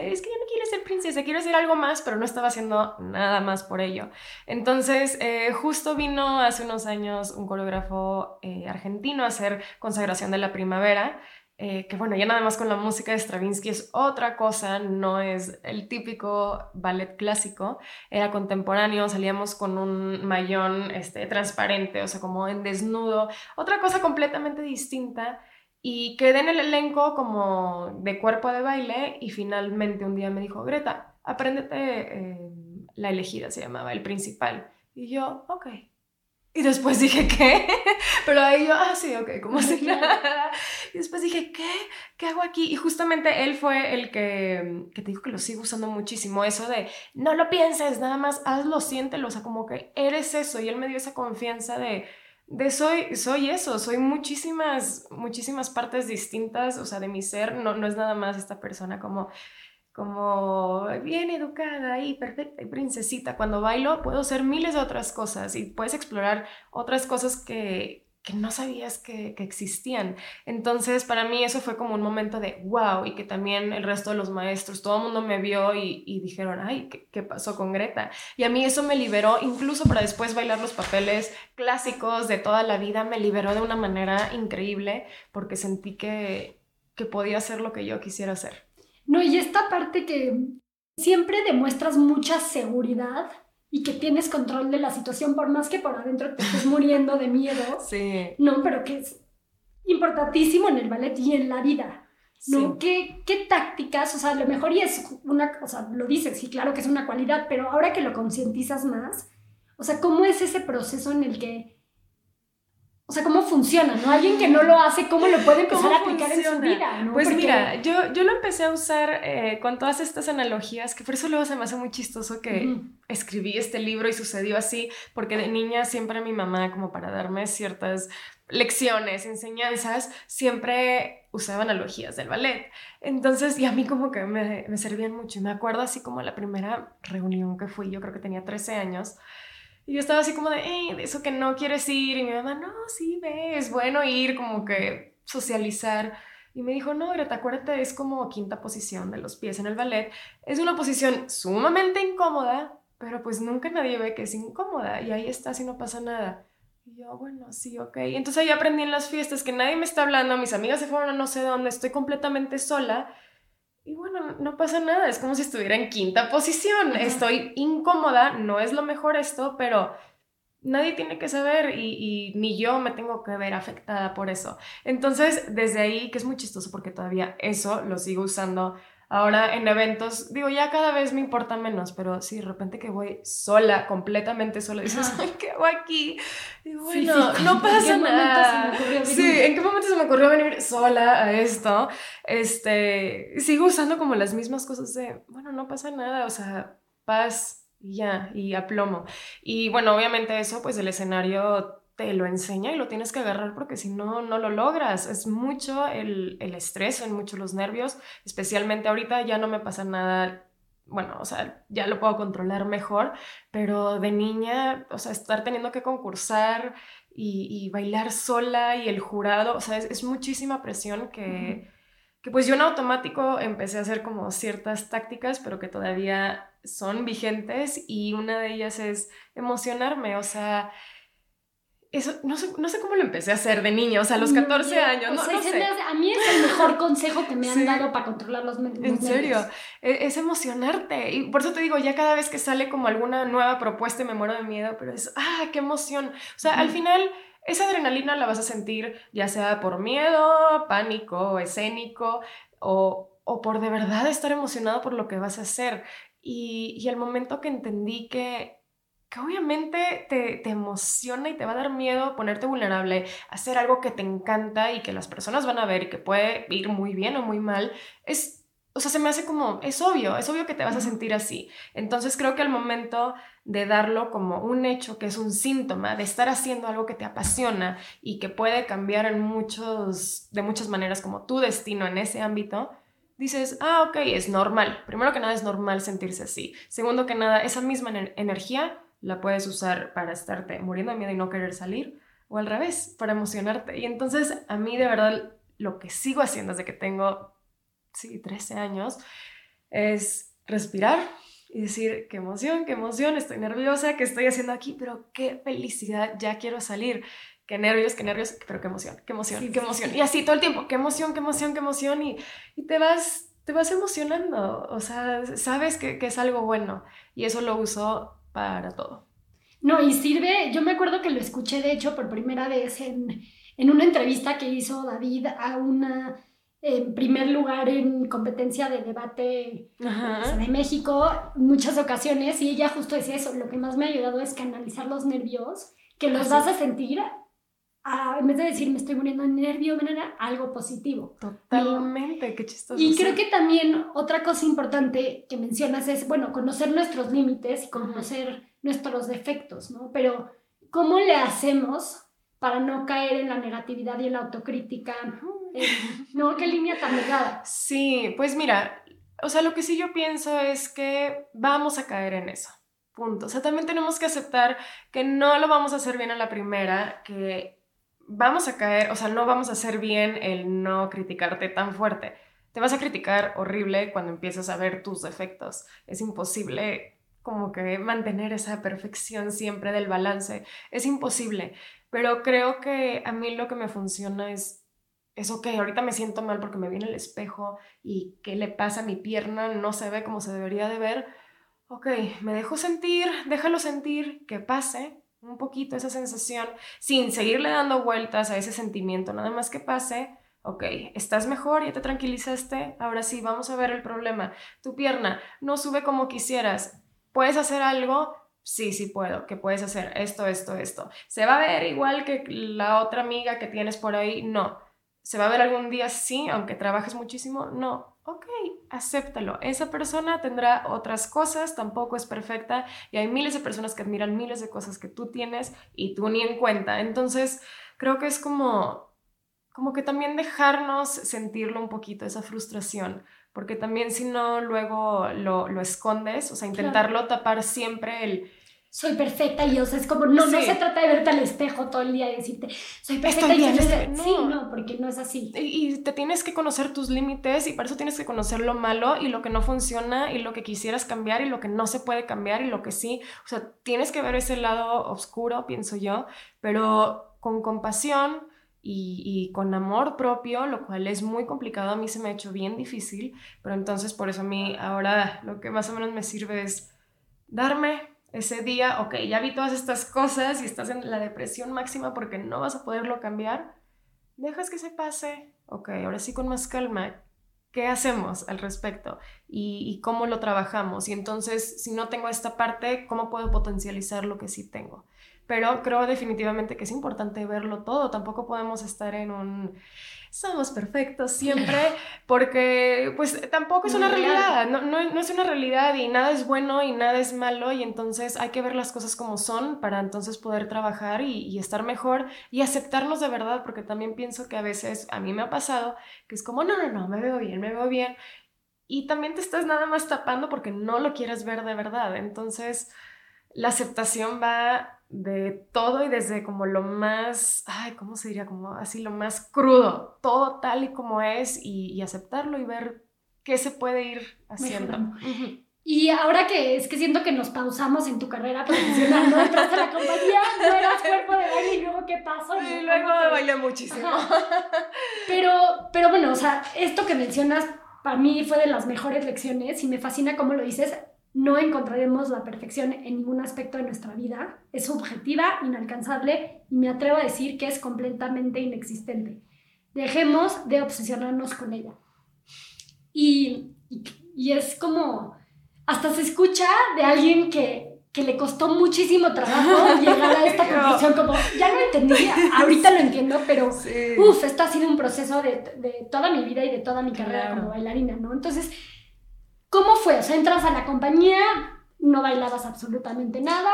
es que yo no quiero ser princesa, quiero hacer algo más, pero no estaba haciendo nada más por ello. Entonces, eh, justo vino hace unos años un coreógrafo eh, argentino, a hacer Consagración de la Primavera, eh, que bueno, ya nada más con la música de Stravinsky es otra cosa, no es el típico ballet clásico, era contemporáneo, salíamos con un mayón este, transparente, o sea, como en desnudo, otra cosa completamente distinta. Y quedé en el elenco como de cuerpo de baile y finalmente un día me dijo, Greta, apréndete eh, la elegida, se llamaba, el principal. Y yo, ok, y después dije, ¿qué? Pero ahí yo, ah, sí, ok, como si nada. Y después dije, ¿qué? ¿Qué hago aquí? Y justamente él fue el que, que te digo que lo sigo usando muchísimo, eso de, no lo pienses, nada más hazlo, siéntelo, o sea, como que eres eso. Y él me dio esa confianza de, de soy, soy eso, soy muchísimas, muchísimas partes distintas, o sea, de mi ser, no, no es nada más esta persona como como bien educada y perfecta y princesita. Cuando bailo puedo ser miles de otras cosas y puedes explorar otras cosas que, que no sabías que, que, existían. Entonces, para mí eso fue como un momento de wow y que también el resto de los maestros, todo el mundo me vio y, y dijeron, ay, ¿qué, ¿qué, pasó con Greta? Y a mí eso me liberó, incluso para después bailar los papeles clásicos de toda la vida, me liberó de una manera increíble porque sentí que, que podía hacer lo que yo quisiera hacer. No, y esta parte que siempre demuestras mucha seguridad y que tienes control de la situación, por más que por adentro te estés muriendo de miedo. Sí. No, pero que es importantísimo en el ballet y en la vida. ¿no? ¿Qué, ¿Qué, tácticas? O sea, lo mejor y es una, cosa, lo dices, sí, claro que es una cualidad, pero ahora que lo concientizas más, o sea, ¿cómo es ese proceso en el que o sea, ¿cómo funciona? ¿no? Alguien que no lo hace, ¿cómo lo puede empezar a aplicar en su vida? ¿no? Pues mira, yo, yo lo empecé a usar eh, con todas estas analogías, que por eso luego se me hace muy chistoso que escribí este libro y sucedió así, porque de niña siempre mi mamá, como para darme ciertas lecciones, enseñanzas, siempre usaba analogías del ballet. Entonces, y a mí como que me, me servían mucho. Y me acuerdo así como la primera reunión que fui, yo creo que tenía 13 años, y yo estaba así como de, de eso que no quieres ir. Y mi mamá, no, sí, ve, es bueno ir, como que socializar. Y me dijo, no, Greta, acuérdate, es como quinta posición de los pies en el ballet. Es una posición sumamente incómoda, pero pues nunca nadie ve que es incómoda. Y ahí está, si no pasa nada. Y yo, bueno, sí, ok. Y entonces ahí aprendí en las fiestas que nadie me está hablando, mis amigas se fueron a no sé dónde, estoy completamente sola y bueno, no pasa nada, es como si estuviera en quinta posición, estoy incómoda, no es lo mejor esto, pero nadie tiene que saber y, y, ni yo me tengo que ver afectada por eso. Entonces, desde ahí, que es muy chistoso porque todavía eso lo sigo usando Ahora en eventos, digo, ya cada vez me importa menos, pero sí, de repente que voy sola, completamente sola, dices, ay, ¿qué hago aquí? Digo, bueno, no pasa nada. Sí, ¿en qué momento se me ocurrió venir sola a esto? Este, sigo usando como las mismas cosas de, bueno, no pasa nada, o sea, paz y ya, y aplomo. Y bueno, obviamente eso, pues el escenario te lo enseña y lo tienes que agarrar porque si no, no lo logras. Es mucho el, el estrés, son mucho los nervios, especialmente ahorita ya no me pasa nada bueno, o sea, ya lo puedo controlar mejor, pero de niña, o sea, estar teniendo que concursar y, bailar sola y el jurado, o sea, es, muchísima presión que, que, pues yo en automático empecé a hacer como ciertas tácticas, pero que todavía son vigentes y una de ellas es emocionarme, o sea, eso, no sé, no sé cómo lo empecé a hacer de niño, o sea, a los 14 años, no, sé. a mí es el mejor consejo que me han dado para controlar los, los En serio, e, es, emocionarte. Y por eso te digo, ya cada vez que sale como alguna nueva propuesta me muero de miedo, pero es, ah, qué emoción. O sea, al final esa adrenalina la vas a sentir ya sea por miedo, pánico, escénico o, o por de verdad estar emocionado por lo que vas a hacer. Y, y el momento que entendí que que obviamente te, te, emociona y te va a dar miedo ponerte vulnerable, hacer algo que te encanta y que las personas van a ver y que puede ir muy bien o muy mal, es, o sea, se me hace como, es obvio, es obvio que te vas a sentir así. Entonces creo que al momento de darlo como un hecho, que es un síntoma de estar haciendo algo que te apasiona y que puede cambiar en muchos, de muchas maneras como tu destino en ese ámbito, dices, ah, ok, es normal. Primero que nada es normal sentirse así. Segundo que nada, esa misma energía la puedes usar para estarte muriendo de miedo y no querer salir, o al revés, para emocionarte. Y entonces a mí de verdad lo que sigo haciendo desde que tengo, sí, 13 años, es respirar y decir, qué emoción, qué emoción, estoy nerviosa, qué estoy haciendo aquí, pero qué felicidad, ya quiero salir. Qué nervios, qué nervios, pero qué emoción, qué emoción, qué emoción. Y así todo el tiempo, qué emoción, qué emoción, qué emoción. Y, y te vas te vas emocionando, o sea, sabes que, que, es algo bueno y eso lo uso para todo. No, y sirve, yo me acuerdo que lo escuché de hecho por primera vez en, en una entrevista que hizo David a una en primer lugar en competencia de debate de México muchas ocasiones y ella justo decía eso, lo que más me ha ayudado es canalizar los nervios, que los vas a sentir en vez de decir me estoy muriendo de nervio, algo positivo. Totalmente, qué chistoso. Y creo que también otra cosa importante que mencionas es, bueno, conocer nuestros límites y conocer nuestros defectos, ¿no? Pero, ¿cómo le hacemos para no caer en la negatividad y en la autocrítica? ¿No? ¿Qué línea tan delgada? Sí, pues mira, o sea, lo que sí yo pienso es que vamos a caer en eso. Punto. O sea, también tenemos que aceptar que no lo vamos a hacer bien a la primera, que vamos a caer, o sea, no vamos a hacer bien el no criticarte tan fuerte. Te vas a criticar horrible cuando empiezas a ver tus defectos. Es imposible como que mantener esa perfección siempre del balance. Es imposible. Pero creo que a mí lo que me funciona es, es ok, ahorita me siento mal porque me viene el espejo y qué le pasa a mi pierna, no se ve como se debería de ver. Ok, me dejo sentir, déjalo sentir, que pase, un poquito esa sensación, sin seguirle dando vueltas a ese sentimiento, nada más que pase, ok, estás mejor, ya te tranquilizaste, ahora sí, vamos a ver el problema. Tu pierna no sube como quisieras, ¿puedes hacer algo? Sí, sí puedo, ¿qué puedes hacer? Esto, esto, esto. ¿Se va a ver igual que la otra amiga que tienes por ahí? No. ¿Se va a ver algún día sí, aunque trabajes muchísimo? No ok, acéptalo. Esa persona tendrá otras cosas, tampoco es perfecta y hay miles de personas que admiran miles de cosas que tú tienes y tú ni en cuenta. Entonces, creo que es como, como que también dejarnos sentirlo un poquito, esa frustración, porque también si no, luego lo, lo escondes, o sea, intentarlo tapar siempre el soy perfecta y o sea, es como, no, no se trata de verte al espejo todo el día y decirte, soy perfecta y no. Sí, no, porque no es así. Y, te tienes que conocer tus límites y para eso tienes que conocer lo malo y lo que no funciona y lo que quisieras cambiar y lo que no se puede cambiar y lo que sí. O sea, tienes que ver ese lado oscuro, pienso yo, pero con compasión. Y, y, con amor propio, lo cual es muy complicado, a mí se me ha hecho bien difícil, pero entonces por eso a mí ahora lo que más o menos me sirve es darme ese día, ok, ya vi todas estas cosas y estás en la depresión máxima porque no vas a poderlo cambiar, dejas que se pase, ok, ahora sí con más calma, ¿qué hacemos al respecto? Y, y, cómo lo trabajamos. Y entonces, si no tengo esta parte, ¿cómo puedo potencializar lo que sí tengo? Pero creo definitivamente que es importante verlo todo, tampoco podemos estar en un somos perfectos siempre, porque pues tampoco es una realidad, no, no, es una realidad y nada es bueno y nada es malo y entonces hay que ver las cosas como son para entonces poder trabajar y, y estar mejor y aceptarnos de verdad, porque también pienso que a veces a mí me ha pasado que es como, no, no, no, me veo bien, me veo bien. Y también te estás nada más tapando porque no lo quieres ver de verdad. Entonces, la aceptación va de todo y desde como lo más, ay, ¿cómo se diría? Como así lo más crudo, todo tal y como es y, aceptarlo y ver qué se puede ir haciendo. Y ahora que es que siento que nos pausamos en tu carrera profesional, ¿no? Entraste a la compañía, no eras cuerpo de baile y luego qué pasó. Y luego te... bailé muchísimo. Pero, pero bueno, o sea, esto que mencionas para mí fue de las mejores lecciones y me fascina cómo lo dices. No encontraremos la perfección en ningún aspecto de nuestra vida. Es subjetiva, inalcanzable y me atrevo a decir que es completamente inexistente. Dejemos de obsesionarnos con ella. Y, y, y es como hasta se escucha de alguien que, que le costó muchísimo trabajo llegar a esta conclusión, como, ya no entendía, ahorita lo entiendo, pero, sí. uff, esto ha sido un proceso de, de, toda mi vida y de toda mi carrera claro. como bailarina, ¿no? Entonces, ¿cómo fue? O sea, entras a la compañía, no bailabas absolutamente nada.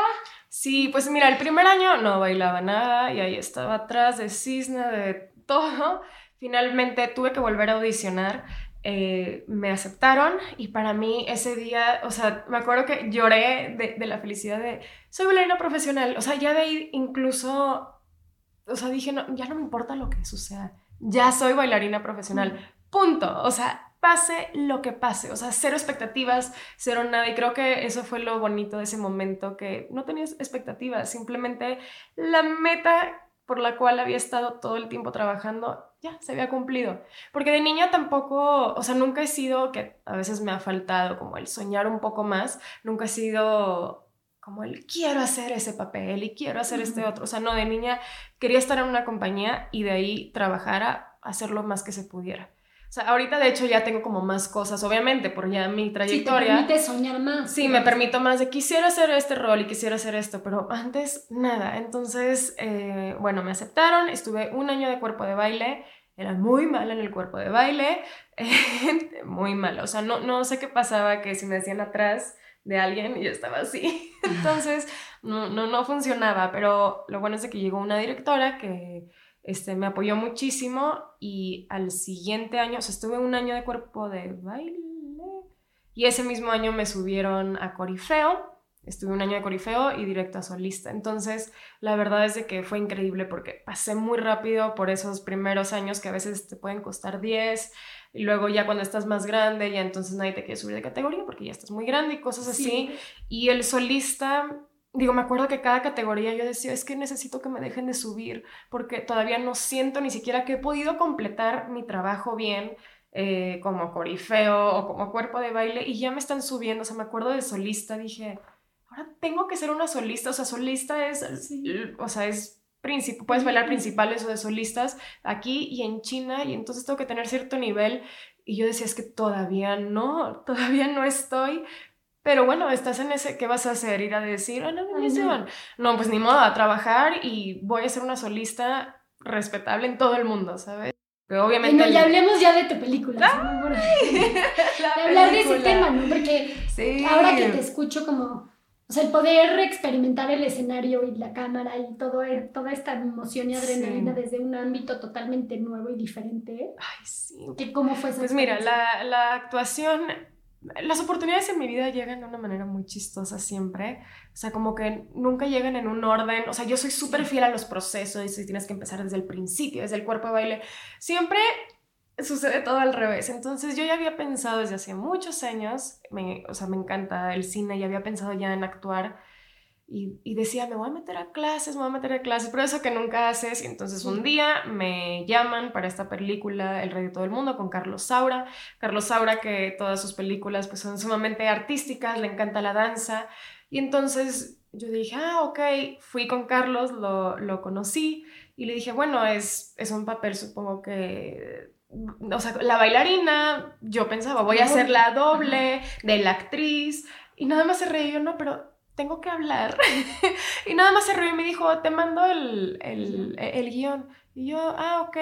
Sí, pues mira, el primer año no bailaba nada y ahí estaba atrás de cisne, de todo. Finalmente tuve que volver a audicionar eh, me aceptaron y para mí ese día, o sea, me acuerdo que lloré de, de, la felicidad de, soy bailarina profesional, o sea, ya de ahí incluso, o sea, dije, no, ya no me importa lo que suceda, ya soy bailarina profesional, punto, o sea, pase lo que pase, o sea, cero expectativas, cero nada, y creo que eso fue lo bonito de ese momento, que no tenías expectativas, simplemente la meta por la cual había estado todo el tiempo trabajando ya se había cumplido. Porque de niña tampoco, o sea, nunca he sido, que a veces me ha faltado como el soñar un poco más, nunca he sido como el quiero hacer ese papel y quiero hacer este otro. O sea, no, de niña quería estar en una compañía y de ahí trabajar a hacer lo más que se pudiera. O sea, ahorita de hecho ya tengo como más cosas, obviamente, por ya mi trayectoria. Sí, te permite soñar más. Sí, me permito más de quisiera hacer este rol y quisiera hacer esto, pero antes nada. Entonces, eh, bueno, me aceptaron, estuve un año de cuerpo de baile, era muy mala en el cuerpo de baile, muy mala. O sea, no, no sé qué pasaba que si me decían atrás de alguien y yo estaba así. Entonces, no, no, no funcionaba, pero lo bueno es de que llegó una directora que este, me apoyó muchísimo y al siguiente año, o sea, estuve un año de cuerpo de baile y ese mismo año me subieron a Corifeo. Estuve un año de corifeo y directo a solista. Entonces, la verdad es de que fue increíble porque pasé muy rápido por esos primeros años que a veces te pueden costar 10 y luego ya cuando estás más grande ya entonces nadie te quiere subir de categoría porque ya estás muy grande y cosas así. Sí. Y el solista digo, me acuerdo que cada categoría yo decía, es que necesito que me dejen de subir porque todavía no siento ni siquiera que he podido completar mi trabajo bien. Eh, como corifeo o como cuerpo de baile y ya me están subiendo, o sea, me acuerdo de solista, dije, ahora tengo que ser una solista, o sea, solista es, sí. o sea, es puedes bailar principales o de solistas aquí y en China y entonces tengo que tener cierto nivel y yo decía, es que todavía no, todavía no estoy, pero bueno, estás en ese, ¿qué vas a hacer? Ir a decir, ah, no, no, no. no, pues ni modo, a trabajar y voy a ser una solista respetable en todo el mundo, ¿sabes? Pero obviamente... Bueno, ya hablemos ya de tu película. ¿no? de hablar de ese tema, ¿no? Porque sí. ahora que te escucho como... O sea, el poder experimentar el escenario y la cámara y todo, e, toda esta emoción y adrenalina sí. desde un ámbito totalmente nuevo y diferente. Ay, sí. ¿Qué, ¿Cómo fue esa Pues mira, la, la actuación las oportunidades en mi vida llegan de una manera muy chistosa siempre. O sea, como que nunca llegan en un orden. O sea, yo soy súper fiel a los procesos y tienes que empezar desde el principio, desde el cuerpo de baile. Siempre sucede todo al revés. Entonces yo ya había pensado desde hace muchos años, me, o sea, me encanta el cine y había pensado ya en actuar y, y, decía, me voy a meter a clases, me voy a meter a clases, pero eso que nunca haces. Y entonces un día me llaman para esta película El Rey de todo el Mundo con Carlos Saura. Carlos Saura que todas sus películas pues son sumamente artísticas, le encanta la danza. Y entonces yo dije, ah, ok, fui con Carlos, lo, lo conocí y le dije, bueno, es, es un papel supongo que o sea, la bailarina, yo pensaba, voy a ser la doble de la actriz, y nada más se reía, no, pero tengo que hablar. y nada más se rió y me dijo, te mando el, el, el, guion. Y yo, ah, ok.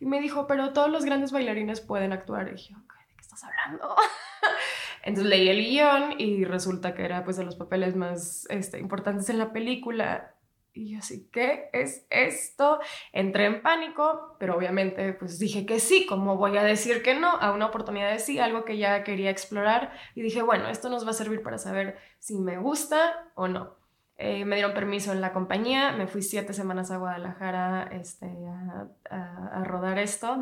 Y me dijo, pero todos los grandes bailarines pueden actuar. Y dije, ok, ¿de qué estás hablando? Entonces leí el guion y resulta que era pues de los papeles más este, importantes en la película. Y yo así, ¿qué es esto? Entré en pánico, pero obviamente pues dije que sí, ¿cómo voy a decir que no a una oportunidad de sí, algo que ya quería explorar? Y dije, bueno, esto nos va a servir para saber si me gusta o no. eh, me dieron permiso en la compañía, me fui siete semanas a Guadalajara este, a, rodar esto.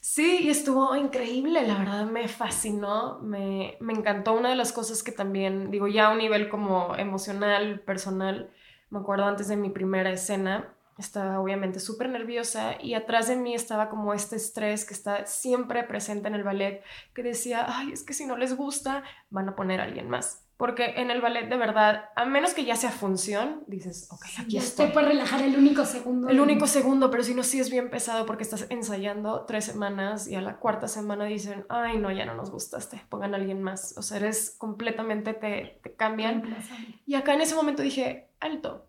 sí, y estuvo increíble, la verdad me fascinó, me, me encantó. Una de las cosas que también, digo, ya a un nivel como emocional, personal, me acuerdo antes de mi primera escena, estaba obviamente súper nerviosa y atrás de mí estaba como este estrés que está siempre presente en el ballet, que decía, ay, es que si no les gusta, van a poner a alguien más. Porque en el ballet, de verdad, a menos que ya sea función, dices, ok, aquí estoy. Te puede relajar el único segundo. El único segundo, pero si no, sí es bien pesado porque estás ensayando tres semanas y a la cuarta semana dicen, ay, no, ya no nos gustaste, pongan a alguien más. O sea, eres completamente, te, te cambian. Y acá en ese momento dije, alto,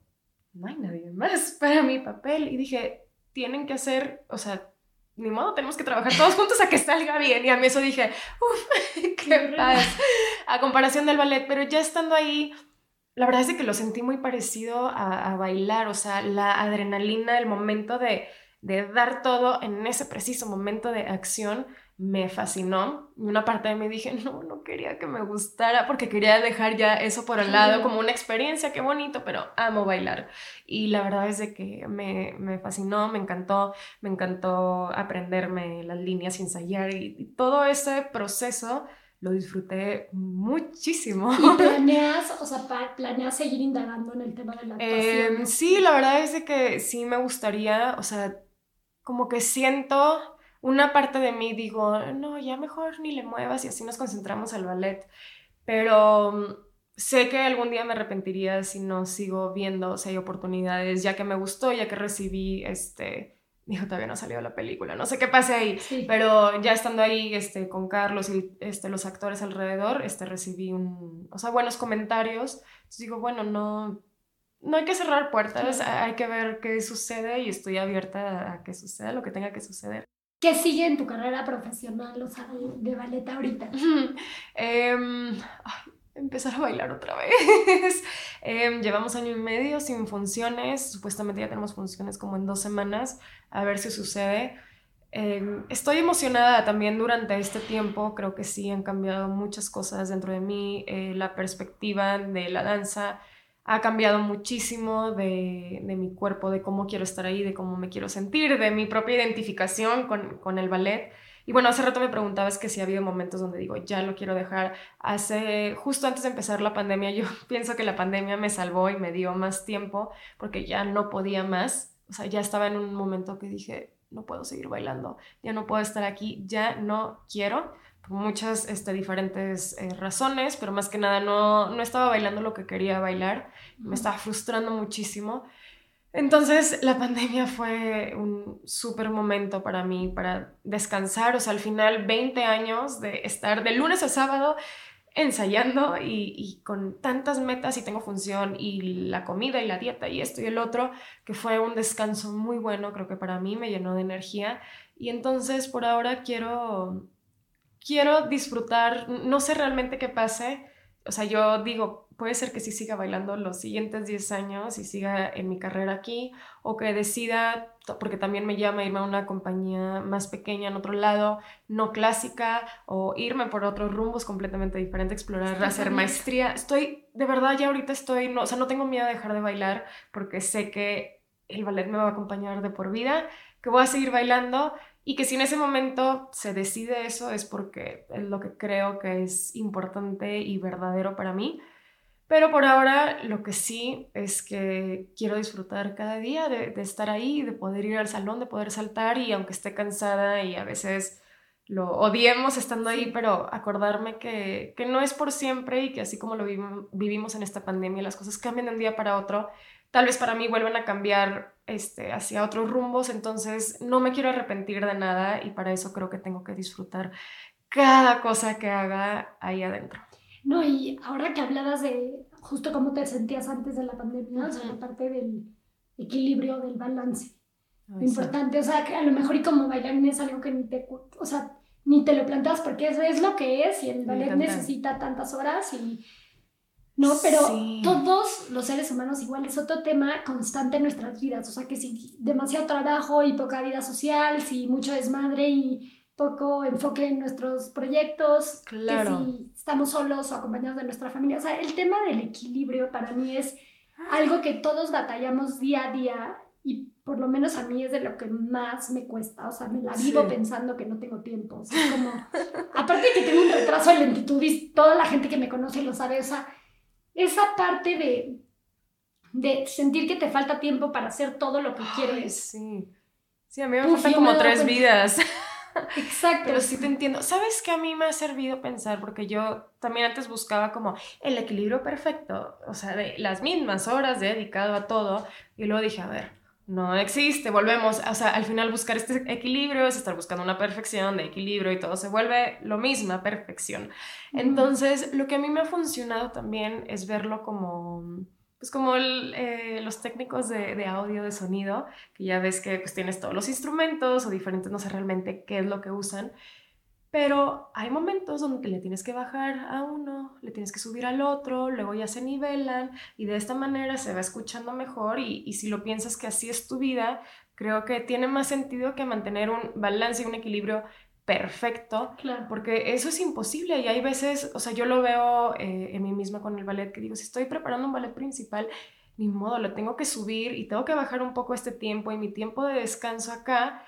no hay nadie más para mi papel. Y dije, tienen que hacer, o sea, ni modo, tenemos que trabajar todos juntos a que salga bien. Y a mí eso dije, uff, qué paz. A comparación del ballet, pero ya estando ahí, la verdad es que lo sentí muy parecido a, a bailar, o sea, la adrenalina, el momento de, de dar todo en ese preciso momento de acción me fascinó. Y una parte de mí dije, no, no quería que me gustara porque quería dejar ya eso por el lado como una experiencia, qué bonito, pero amo bailar. Y la verdad es de que me, me fascinó, me encantó, me encantó aprenderme las líneas, ensayar y, y todo ese proceso lo disfruté muchísimo. ¿Y planeas, o sea, planeas seguir indagando en el tema de la actuación? Em, sí, la verdad es de que sí me gustaría, o sea, como que siento una parte de mí digo, no, ya mejor ni le muevas y así nos concentramos al ballet. Pero mm, sé que algún día me arrepentiría si no sigo viendo si hay oportunidades, ya que me gustó, ya que recibí este dijo todavía no ha salido la película, no sé qué pase ahí, pero ya estando ahí este, con Carlos y este, los actores alrededor, este, recibí un, o sea, buenos comentarios, entonces digo, bueno, no, no hay que cerrar puertas, hay que ver qué sucede y estoy abierta a que suceda lo que tenga que suceder. ¿Qué sigue en tu carrera profesional, o sea, de ballet ahorita? Em, empezar a bailar otra vez. Em, llevamos año y medio sin funciones, supuestamente ya tenemos funciones como en dos semanas, a ver si sucede. Em, estoy emocionada también durante este tiempo, creo que sí han cambiado muchas cosas dentro de mí, eh, la perspectiva de la danza ha cambiado muchísimo de, mi cuerpo, de cómo quiero estar ahí, de cómo me quiero sentir, de mi propia identificación con, el ballet. Y bueno, hace rato me preguntabas que si ha habido momentos donde digo, ya lo quiero dejar. Hace, justo antes de empezar la pandemia, yo pienso que la pandemia me salvó y me dio más tiempo porque ya no podía más. O sea, ya estaba en un momento que dije, no puedo seguir bailando, ya no puedo estar aquí, ya no quiero muchas este, diferentes eh, razones, pero más que nada no, no estaba bailando lo que quería bailar, me estaba frustrando muchísimo. Entonces la pandemia fue un súper momento para mí, para descansar, o sea, al final 20 años de estar de lunes a sábado ensayando y, y, con tantas metas y tengo función y la comida y la dieta y esto y el otro, que fue un descanso muy bueno, creo que para mí me llenó de energía y entonces por ahora quiero quiero disfrutar, no sé realmente qué pase, o sea, yo digo, puede ser que sí siga bailando los siguientes 10 años y siga en mi carrera aquí, o que decida, porque también me llama irme a una compañía más pequeña en otro lado, no clásica, o irme por otros rumbos completamente diferentes, explorar, hacer maestría. Estoy, de verdad, ya ahorita estoy, no, o sea, no tengo miedo de dejar de bailar porque sé que el ballet me va a acompañar de por vida, que voy a seguir bailando y que si en ese momento se decide eso es porque es lo que creo que es importante y verdadero para mí. Pero por ahora lo que sí es que quiero disfrutar cada día de, estar ahí, de poder ir al salón, de poder saltar y aunque esté cansada y a veces lo odiemos estando ahí, pero acordarme que, que no es por siempre y que así como lo vivimos en esta pandemia, las cosas cambian de un día para otro tal vez para mí vuelvan a cambiar este, hacia otros rumbos, entonces no me quiero arrepentir de nada y para eso creo que tengo que disfrutar cada cosa que haga ahí adentro. No, y ahora que hablabas de justo cómo te sentías antes de la pandemia, o sea, la parte del equilibrio, del balance. importante, o sea, que a lo mejor y como bailarín es algo que ni te, o sea, ni te lo planteas porque eso es lo que es y el ballet necesita tantas horas y ¿no? Pero todos los seres humanos igual es otro tema constante en nuestras vidas, o sea que si demasiado trabajo y poca vida social, si mucho desmadre y poco enfoque en nuestros proyectos, claro. que si estamos solos o acompañados de nuestra familia, o sea, el tema del equilibrio para mí es algo que todos batallamos día a día y por lo menos a mí es de lo que más me cuesta, o sea, me la vivo pensando que no tengo tiempo, o sea, como, aparte de que tengo un retraso de lentitud y toda la gente que me conoce lo sabe, o sea, esa parte de, de sentir que te falta tiempo para hacer todo lo que quieres. Sí, sí, a mí me faltan como tres vidas. Exacto. Pero sí te entiendo. ¿Sabes qué a mí me ha servido pensar? Porque yo también antes buscaba como el equilibrio perfecto, o sea, de las mismas horas dedicado a todo. Y luego dije, a ver, no existe, volvemos, o sea, al final buscar este equilibrio es estar buscando una perfección de equilibrio y todo se vuelve lo mismo, perfección. Entonces, lo que a mí me ha funcionado también es verlo como pues como eh, los técnicos de, audio, de sonido, que ya ves que pues tienes todos los instrumentos o diferentes, no sé realmente qué es lo que usan, pero hay momentos donde le tienes que bajar a uno, le tienes que subir al otro, luego ya se nivelan y de esta manera se va escuchando mejor y, y si lo piensas que así es tu vida, creo que tiene más sentido que mantener un balance y un equilibrio perfecto, porque eso es imposible y hay veces, o sea, yo lo veo eh, en mí misma con el ballet, que digo, si estoy preparando un ballet principal, ni modo, lo tengo que subir y tengo que bajar un poco este tiempo y mi tiempo de descanso acá.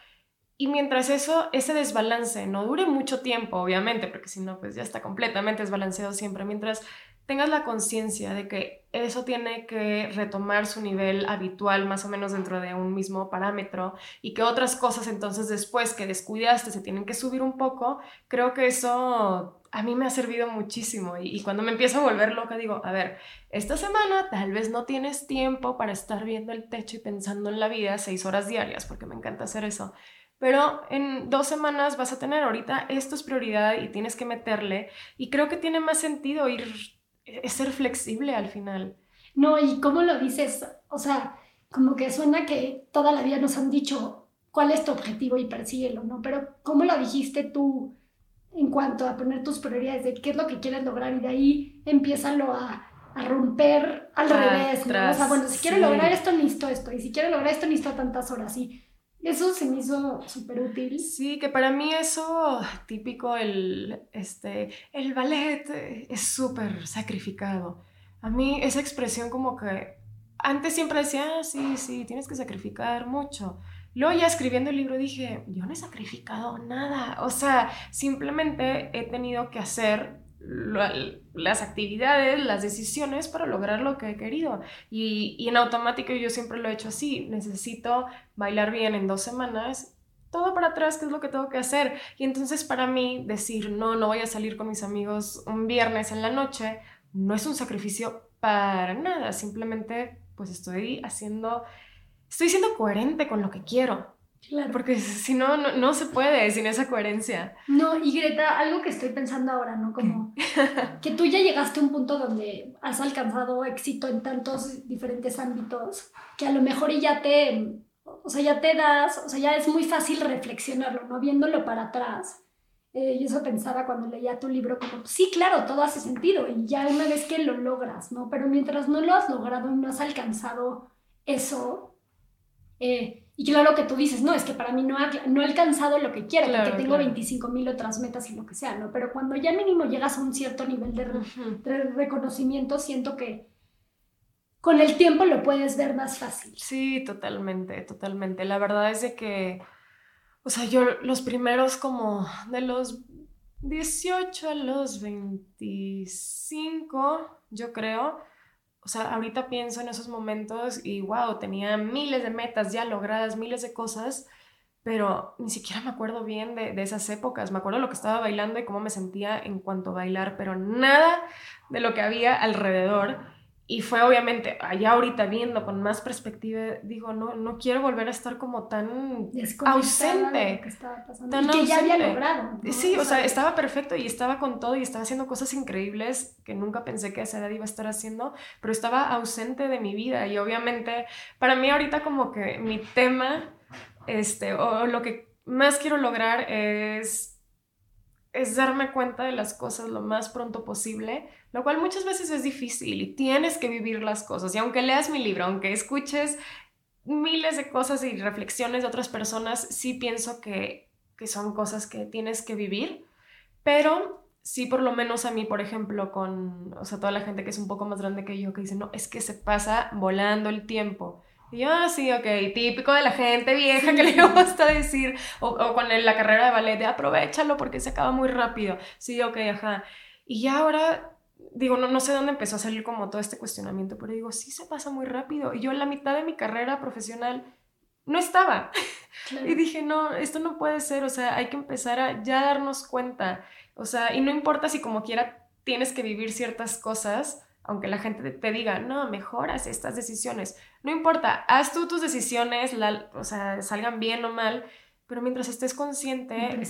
Y mientras eso, ese desbalance no dure mucho tiempo, obviamente, porque si no, pues ya está completamente desbalanceado siempre, mientras tengas la conciencia de que eso tiene que retomar su nivel habitual más o menos dentro de un mismo parámetro y que otras cosas entonces después que descuidaste se tienen que subir un poco, creo que eso a mí me ha servido muchísimo y, cuando me empiezo a volver loca digo, a ver, esta semana tal vez no tienes tiempo para estar viendo el techo y pensando en la vida seis horas diarias, porque me encanta hacer eso. Pero en dos semanas vas a tener ahorita esto es prioridad y tienes que meterle. Y creo que tiene más sentido ir es ser flexible al final. No, y cómo lo dices, o sea, como que suena que toda la vida nos han dicho cuál es tu objetivo y persíguelo, ¿no? Pero ¿cómo lo dijiste tú en cuanto a poner tus prioridades de qué es lo que quieres lograr y de ahí empiézalo a, a romper al revés, ¿no? o sea, bueno, si quiero lograr esto, necesito esto, y si quiero lograr esto, necesito tantas horas, y eso se me hizo súper útil. Sí, que para mí eso típico, el, este, el ballet es súper sacrificado. A mí esa expresión como que antes siempre decía, ah, sí, sí, tienes que sacrificar mucho. Luego ya escribiendo el libro dije, yo no he sacrificado nada. O sea, simplemente he tenido que hacer las actividades, las decisiones para lograr lo que he querido. Y, en automático yo siempre lo he hecho así. Necesito bailar bien en dos semanas. Todo para atrás, ¿qué es lo que tengo que hacer? Y entonces para mí decir, no, no voy a salir con mis amigos un viernes en la noche, no es un sacrificio para nada. Simplemente pues estoy haciendo, estoy siendo coherente con lo que quiero. Claro. Porque si no, no, se puede sin esa coherencia. No, y Greta, algo que estoy pensando ahora, ¿no? Como que tú ya llegaste a un punto donde has alcanzado éxito en tantos diferentes ámbitos que a lo mejor ya te, o sea, ya te das, o sea, ya es muy fácil reflexionarlo, ¿no? Viéndolo para atrás. Eh, y eso pensaba cuando leía tu libro, como, sí, claro, todo hace sentido, y ya una vez que lo logras, ¿no? Pero mientras no lo has logrado y no has alcanzado eso, eh, y claro que tú dices, no, es que para mí no, no he alcanzado lo que quiero, porque tengo 25 mil otras metas y lo que sea, ¿no? Pero cuando ya mínimo llegas a un cierto nivel de, reconocimiento, siento que con el tiempo lo puedes ver más fácil. Sí, totalmente, totalmente. La verdad es de que, o sea, yo los primeros como de los 18 a los 25, yo creo, o sea, ahorita pienso en esos momentos y wow, tenía miles de metas ya logradas, miles de cosas, pero ni siquiera me acuerdo bien de, de, esas épocas. Me acuerdo lo que estaba bailando y cómo me sentía en cuanto a bailar, pero nada de lo que había alrededor. Y fue obviamente, allá ahorita viendo con más perspectiva, digo, no, no quiero volver a estar como tan ausente. Que y que ya había logrado. Sí, o sea, estaba perfecto y estaba con todo y estaba haciendo cosas increíbles que nunca pensé que a esa edad iba a estar haciendo, pero estaba ausente de mi vida. Y obviamente, para mí ahorita como que mi tema, este, o lo que más quiero lograr es es darme cuenta de las cosas lo más pronto posible, lo cual muchas veces es difícil y tienes que vivir las cosas. Y aunque leas mi libro, aunque escuches miles de cosas y reflexiones de otras personas, sí pienso que, que son cosas que tienes que vivir, pero sí, por lo menos a mí, por ejemplo, con, o sea, toda la gente que es un poco más grande que yo, que dice, no, es que se pasa volando el tiempo. Y yo, ah, sí, ok, típico de la gente vieja que le gusta decir, o, o con la carrera de ballet, de aprovechalo porque se acaba muy rápido. Sí, ok, ajá. Y ya ahora digo, no, no sé dónde empezó a salir como todo este cuestionamiento, pero digo, sí se pasa muy rápido. Y yo en la mitad de mi carrera profesional no estaba. Y dije, no, esto no puede ser, o sea, hay que empezar a ya darnos cuenta. O sea, y no importa si como quiera tienes que vivir ciertas cosas, aunque la gente te diga, no, mejoras estas decisiones. No importa, haz tú tus decisiones, la, o sea, salgan bien o mal, pero mientras estés consciente,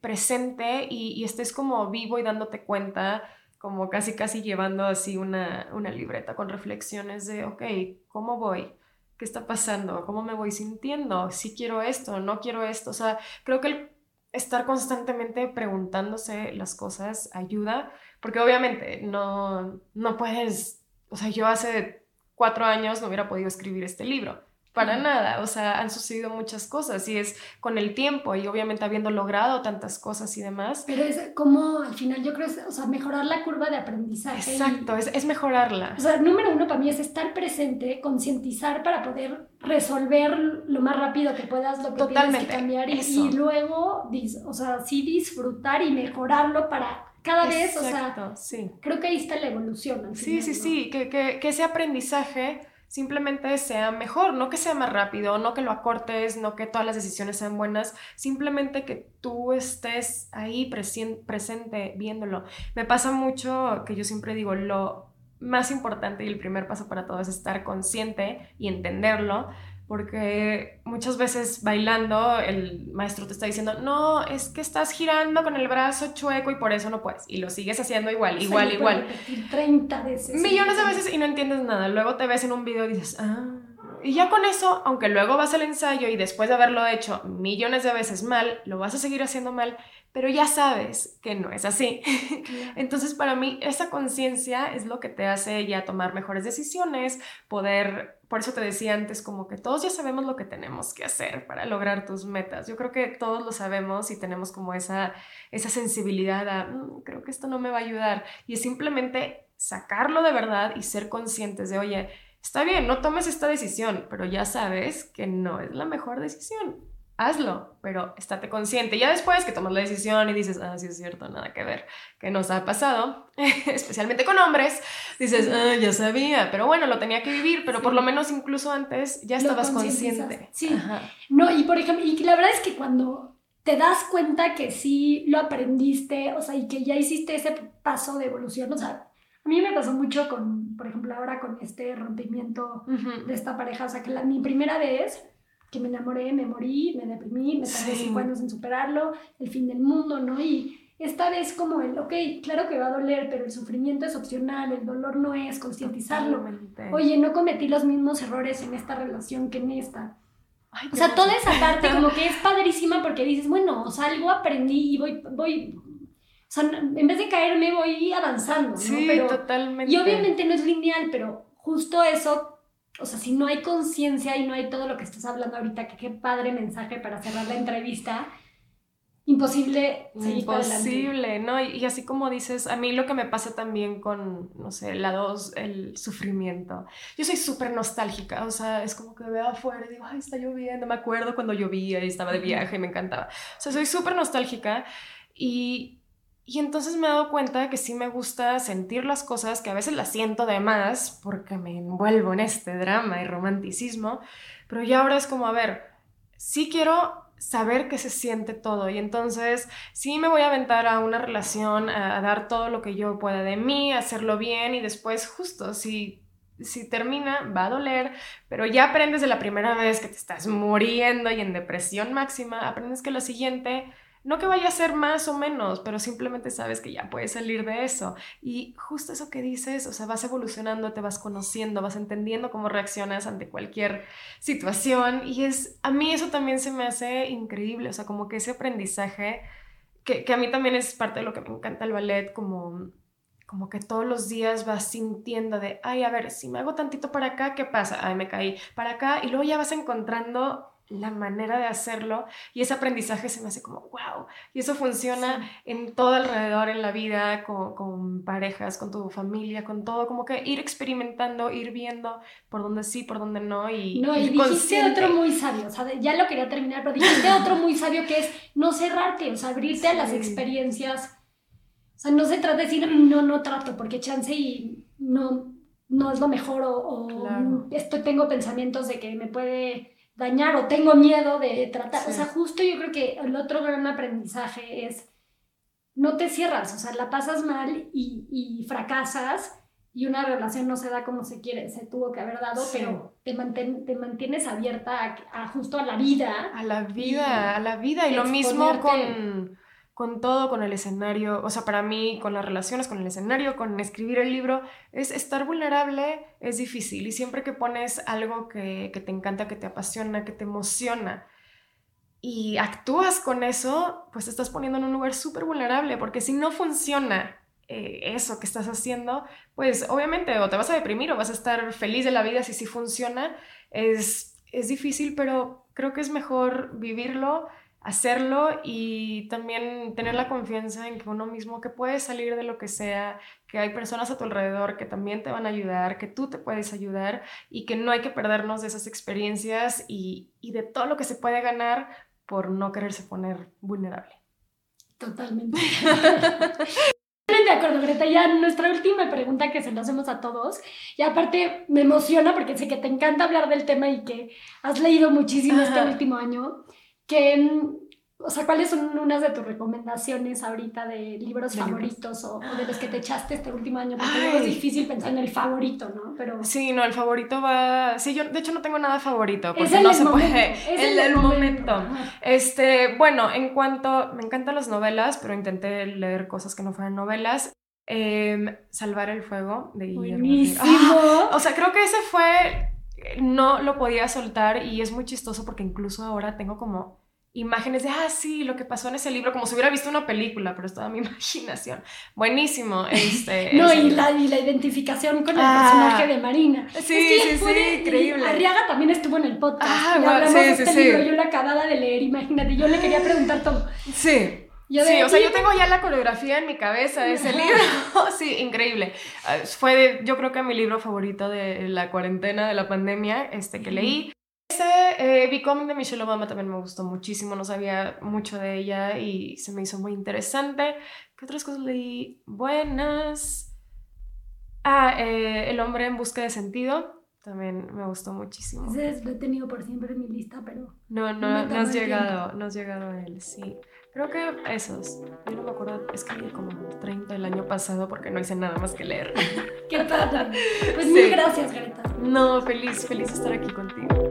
presente, y, y estés como vivo y dándote cuenta, como casi casi llevando así una, una libreta con reflexiones de, ok, ¿cómo voy? ¿Qué está pasando? ¿Cómo me voy sintiendo? Si quiero esto, no quiero esto. O sea, creo que el estar constantemente preguntándose las cosas ayuda, porque obviamente no, no puedes, o sea, yo hace cuatro años no hubiera podido escribir este libro para nada, o sea, han sucedido muchas cosas y es con el tiempo y obviamente habiendo logrado tantas cosas y demás. Pero es como al final yo creo, o sea, mejorar la curva de aprendizaje. Exacto, es, es, mejorarla. O sea, número uno para mí es estar presente, concientizar para poder resolver lo más rápido que puedas lo que Totalmente, tienes que cambiar y, y, luego, o sea, sí disfrutar y mejorarlo para cada vez, o sea, sí. creo que ahí está la evolución. sí, sí, sí, que, que, que ese aprendizaje simplemente sea mejor, no que sea más rápido, no que lo acortes, no que todas las decisiones sean buenas, simplemente que tú estés ahí presente viéndolo. Me pasa mucho que yo siempre digo, lo más importante y el primer paso para todo es estar consciente y entenderlo, porque muchas veces bailando el maestro te está diciendo, no, es que estás girando con el brazo chueco y por eso no puedes. Y lo sigues haciendo igual, igual, igual. 30 veces. Millones de veces y no entiendes nada. Luego te ves en un video y dices, ah. Y ya con eso, aunque luego vas al ensayo y después de haberlo hecho millones de veces mal, lo vas a seguir haciendo mal, pero ya sabes que no es así. Entonces, para mí, esa conciencia es lo que te hace ya tomar mejores decisiones, poder, por eso te decía antes, como que todos ya sabemos lo que tenemos que hacer para lograr tus metas. Yo creo que todos lo sabemos y tenemos como esa, esa sensibilidad a, mm, creo que esto no me va a ayudar. Y es simplemente sacarlo de verdad y ser conscientes de, oye, está bien, no tomes esta decisión, pero ya sabes que no es la mejor decisión hazlo, pero estate consciente. Ya después que tomas la decisión y dices, ah, sí es cierto, nada que ver, que nos ha pasado, especialmente con hombres, dices, ah, ya sabía, pero bueno, lo tenía que vivir, pero por lo menos incluso antes ya estabas consciente. Sí. No, y por ejemplo, y la verdad es que cuando te das cuenta que sí lo aprendiste, o sea, y que ya hiciste ese paso de evolución, o sea, a mí me pasó mucho con, por ejemplo, ahora con este rompimiento de esta pareja, o sea, que la, mi primera vez que me enamoré, me morí, me deprimí, me tardé cinco años en superarlo, el fin del mundo, ¿no? Y esta vez como el, ok, claro que va a doler, pero el sufrimiento es opcional, el dolor no es, concientizarlo. Oye, no cometí los mismos errores en esta relación que en esta. o sea, toda esa parte como que es padrísima porque dices, bueno, o sea, algo aprendí y voy, voy, o sea, en vez de caerme voy avanzando, ¿no? Sí, pero, totalmente. Y obviamente no es lineal, pero justo eso o sea, si no hay conciencia y no hay todo lo que estás hablando ahorita, que qué padre mensaje para cerrar la entrevista, imposible seguir Imposible, ¿no? Y, así como dices, a mí lo que me pasa también con, no sé, la dos, el sufrimiento. Yo soy súper nostálgica, o sea, es como que veo afuera y digo, ay, está lloviendo, me acuerdo cuando llovía y estaba de viaje y me encantaba. O sea, soy súper nostálgica y y entonces me he dado cuenta que sí me gusta sentir las cosas, que a veces las siento de más porque me envuelvo en este drama y romanticismo, pero ya ahora es como, a ver, sí quiero saber qué se siente todo y entonces sí me voy a aventar a una relación, a, dar todo lo que yo pueda de mí, hacerlo bien y después justo si si termina, va a doler, pero ya aprendes de la primera vez que te estás muriendo y en depresión máxima, aprendes que lo siguiente no que vaya a ser más o menos, pero simplemente sabes que ya puedes salir de eso. Y justo eso que dices, o sea, vas evolucionando, te vas conociendo, vas entendiendo cómo reaccionas ante cualquier situación. Y es, a mí eso también se me hace increíble, o sea, como que ese aprendizaje, que, a mí también es parte de lo que me encanta el ballet, como como que todos los días vas sintiendo de, ay, a ver, si me hago tantito para acá, ¿qué pasa? Ay, me caí para acá y luego ya vas encontrando la manera de hacerlo y ese aprendizaje se me hace como, wow, y eso funciona en todo alrededor, en la vida, con, con, parejas, con tu familia, con todo, como que ir experimentando, ir viendo por dónde sí, por dónde no y... No, y dijiste otro muy sabio, o sea, ya lo quería terminar, pero dijiste otro muy sabio que es no cerrarte, o sea, abrirte a las experiencias, o sea, no se trata de decir, no, no trato, porque chance y no, no es lo mejor o, o esto, tengo pensamientos de que me puede dañar o tengo miedo de tratar. O sea, justo yo creo que el otro gran aprendizaje es no te cierras, o sea, la pasas mal y, y fracasas y una relación no se da como se quiere, se tuvo que haber dado, pero te, te mantienes abierta a, justo a la vida. A la vida, a la vida. Y lo mismo con con todo, con el escenario, o sea, para mí, con las relaciones, con el escenario, con escribir el libro, es estar vulnerable, es difícil. Y siempre que pones algo que, te encanta, que te apasiona, que te emociona, y actúas con eso, pues te estás poniendo en un lugar súper vulnerable, porque si no funciona eh, eso que estás haciendo, pues obviamente o te vas a deprimir o vas a estar feliz de la vida si sí funciona. Es, es difícil, pero creo que es mejor vivirlo hacerlo y también tener la confianza en que uno mismo que puede salir de lo que sea, que hay personas a tu alrededor que también te van a ayudar, que tú te puedes ayudar y que no hay que perdernos de esas experiencias y, y de todo lo que se puede ganar por no quererse poner vulnerable. Totalmente. de acuerdo, Greta. Ya nuestra última pregunta que se lo hacemos a todos. Y aparte me emociona porque sé que te encanta hablar del tema y que has leído muchísimo este último año que, o sea, ¿cuáles son unas de tus recomendaciones ahorita de libros favoritos O, de los que te echaste este último año? Porque es difícil pensar en el favorito, ¿no? Pero... Sí, no, el favorito va... Sí, yo de hecho no tengo nada favorito, porque no se puede... Es el, el momento. Este, bueno, en cuanto... Me encantan las novelas, pero intenté leer cosas que no fueran novelas. Em, Salvar el fuego de Guillermo. Buenísimo. o sea, creo que ese fue no lo podía soltar y es muy chistoso porque incluso ahora tengo como imágenes de, ah, sí, lo que pasó en ese libro, como si hubiera visto una película, pero es toda mi imaginación. Buenísimo. Este, no, y la, y la, identificación con el ah. personaje de Marina. Sí, sí, sí, increíble. Arriaga también estuvo en el podcast. Ah, y hablamos sí, de este sí, libro, yo lo acababa de leer, imagínate, yo le quería preguntar todo. Sí sí, o sea, yo tengo ya la coreografía en mi cabeza de ese libro. sí, increíble. Ah, fue, yo creo que mi libro favorito de la cuarentena, de la pandemia, este que leí. Ese, eh, Becoming de Michelle Obama también me gustó muchísimo, no sabía mucho de ella y se me hizo muy interesante. ¿Qué otras cosas leí? Buenas. Ah, eh, El hombre en busca de sentido, también me gustó muchísimo. Ese lo he tenido por siempre en mi lista, pero... No, no, no, has llegado, no has llegado a él, sí. Creo que esos. Yo no me acuerdo, escribí como 30 el año pasado porque no hice nada más que leer. Qué padre. Pues mil gracias, Greta. No, feliz, feliz de estar aquí contigo.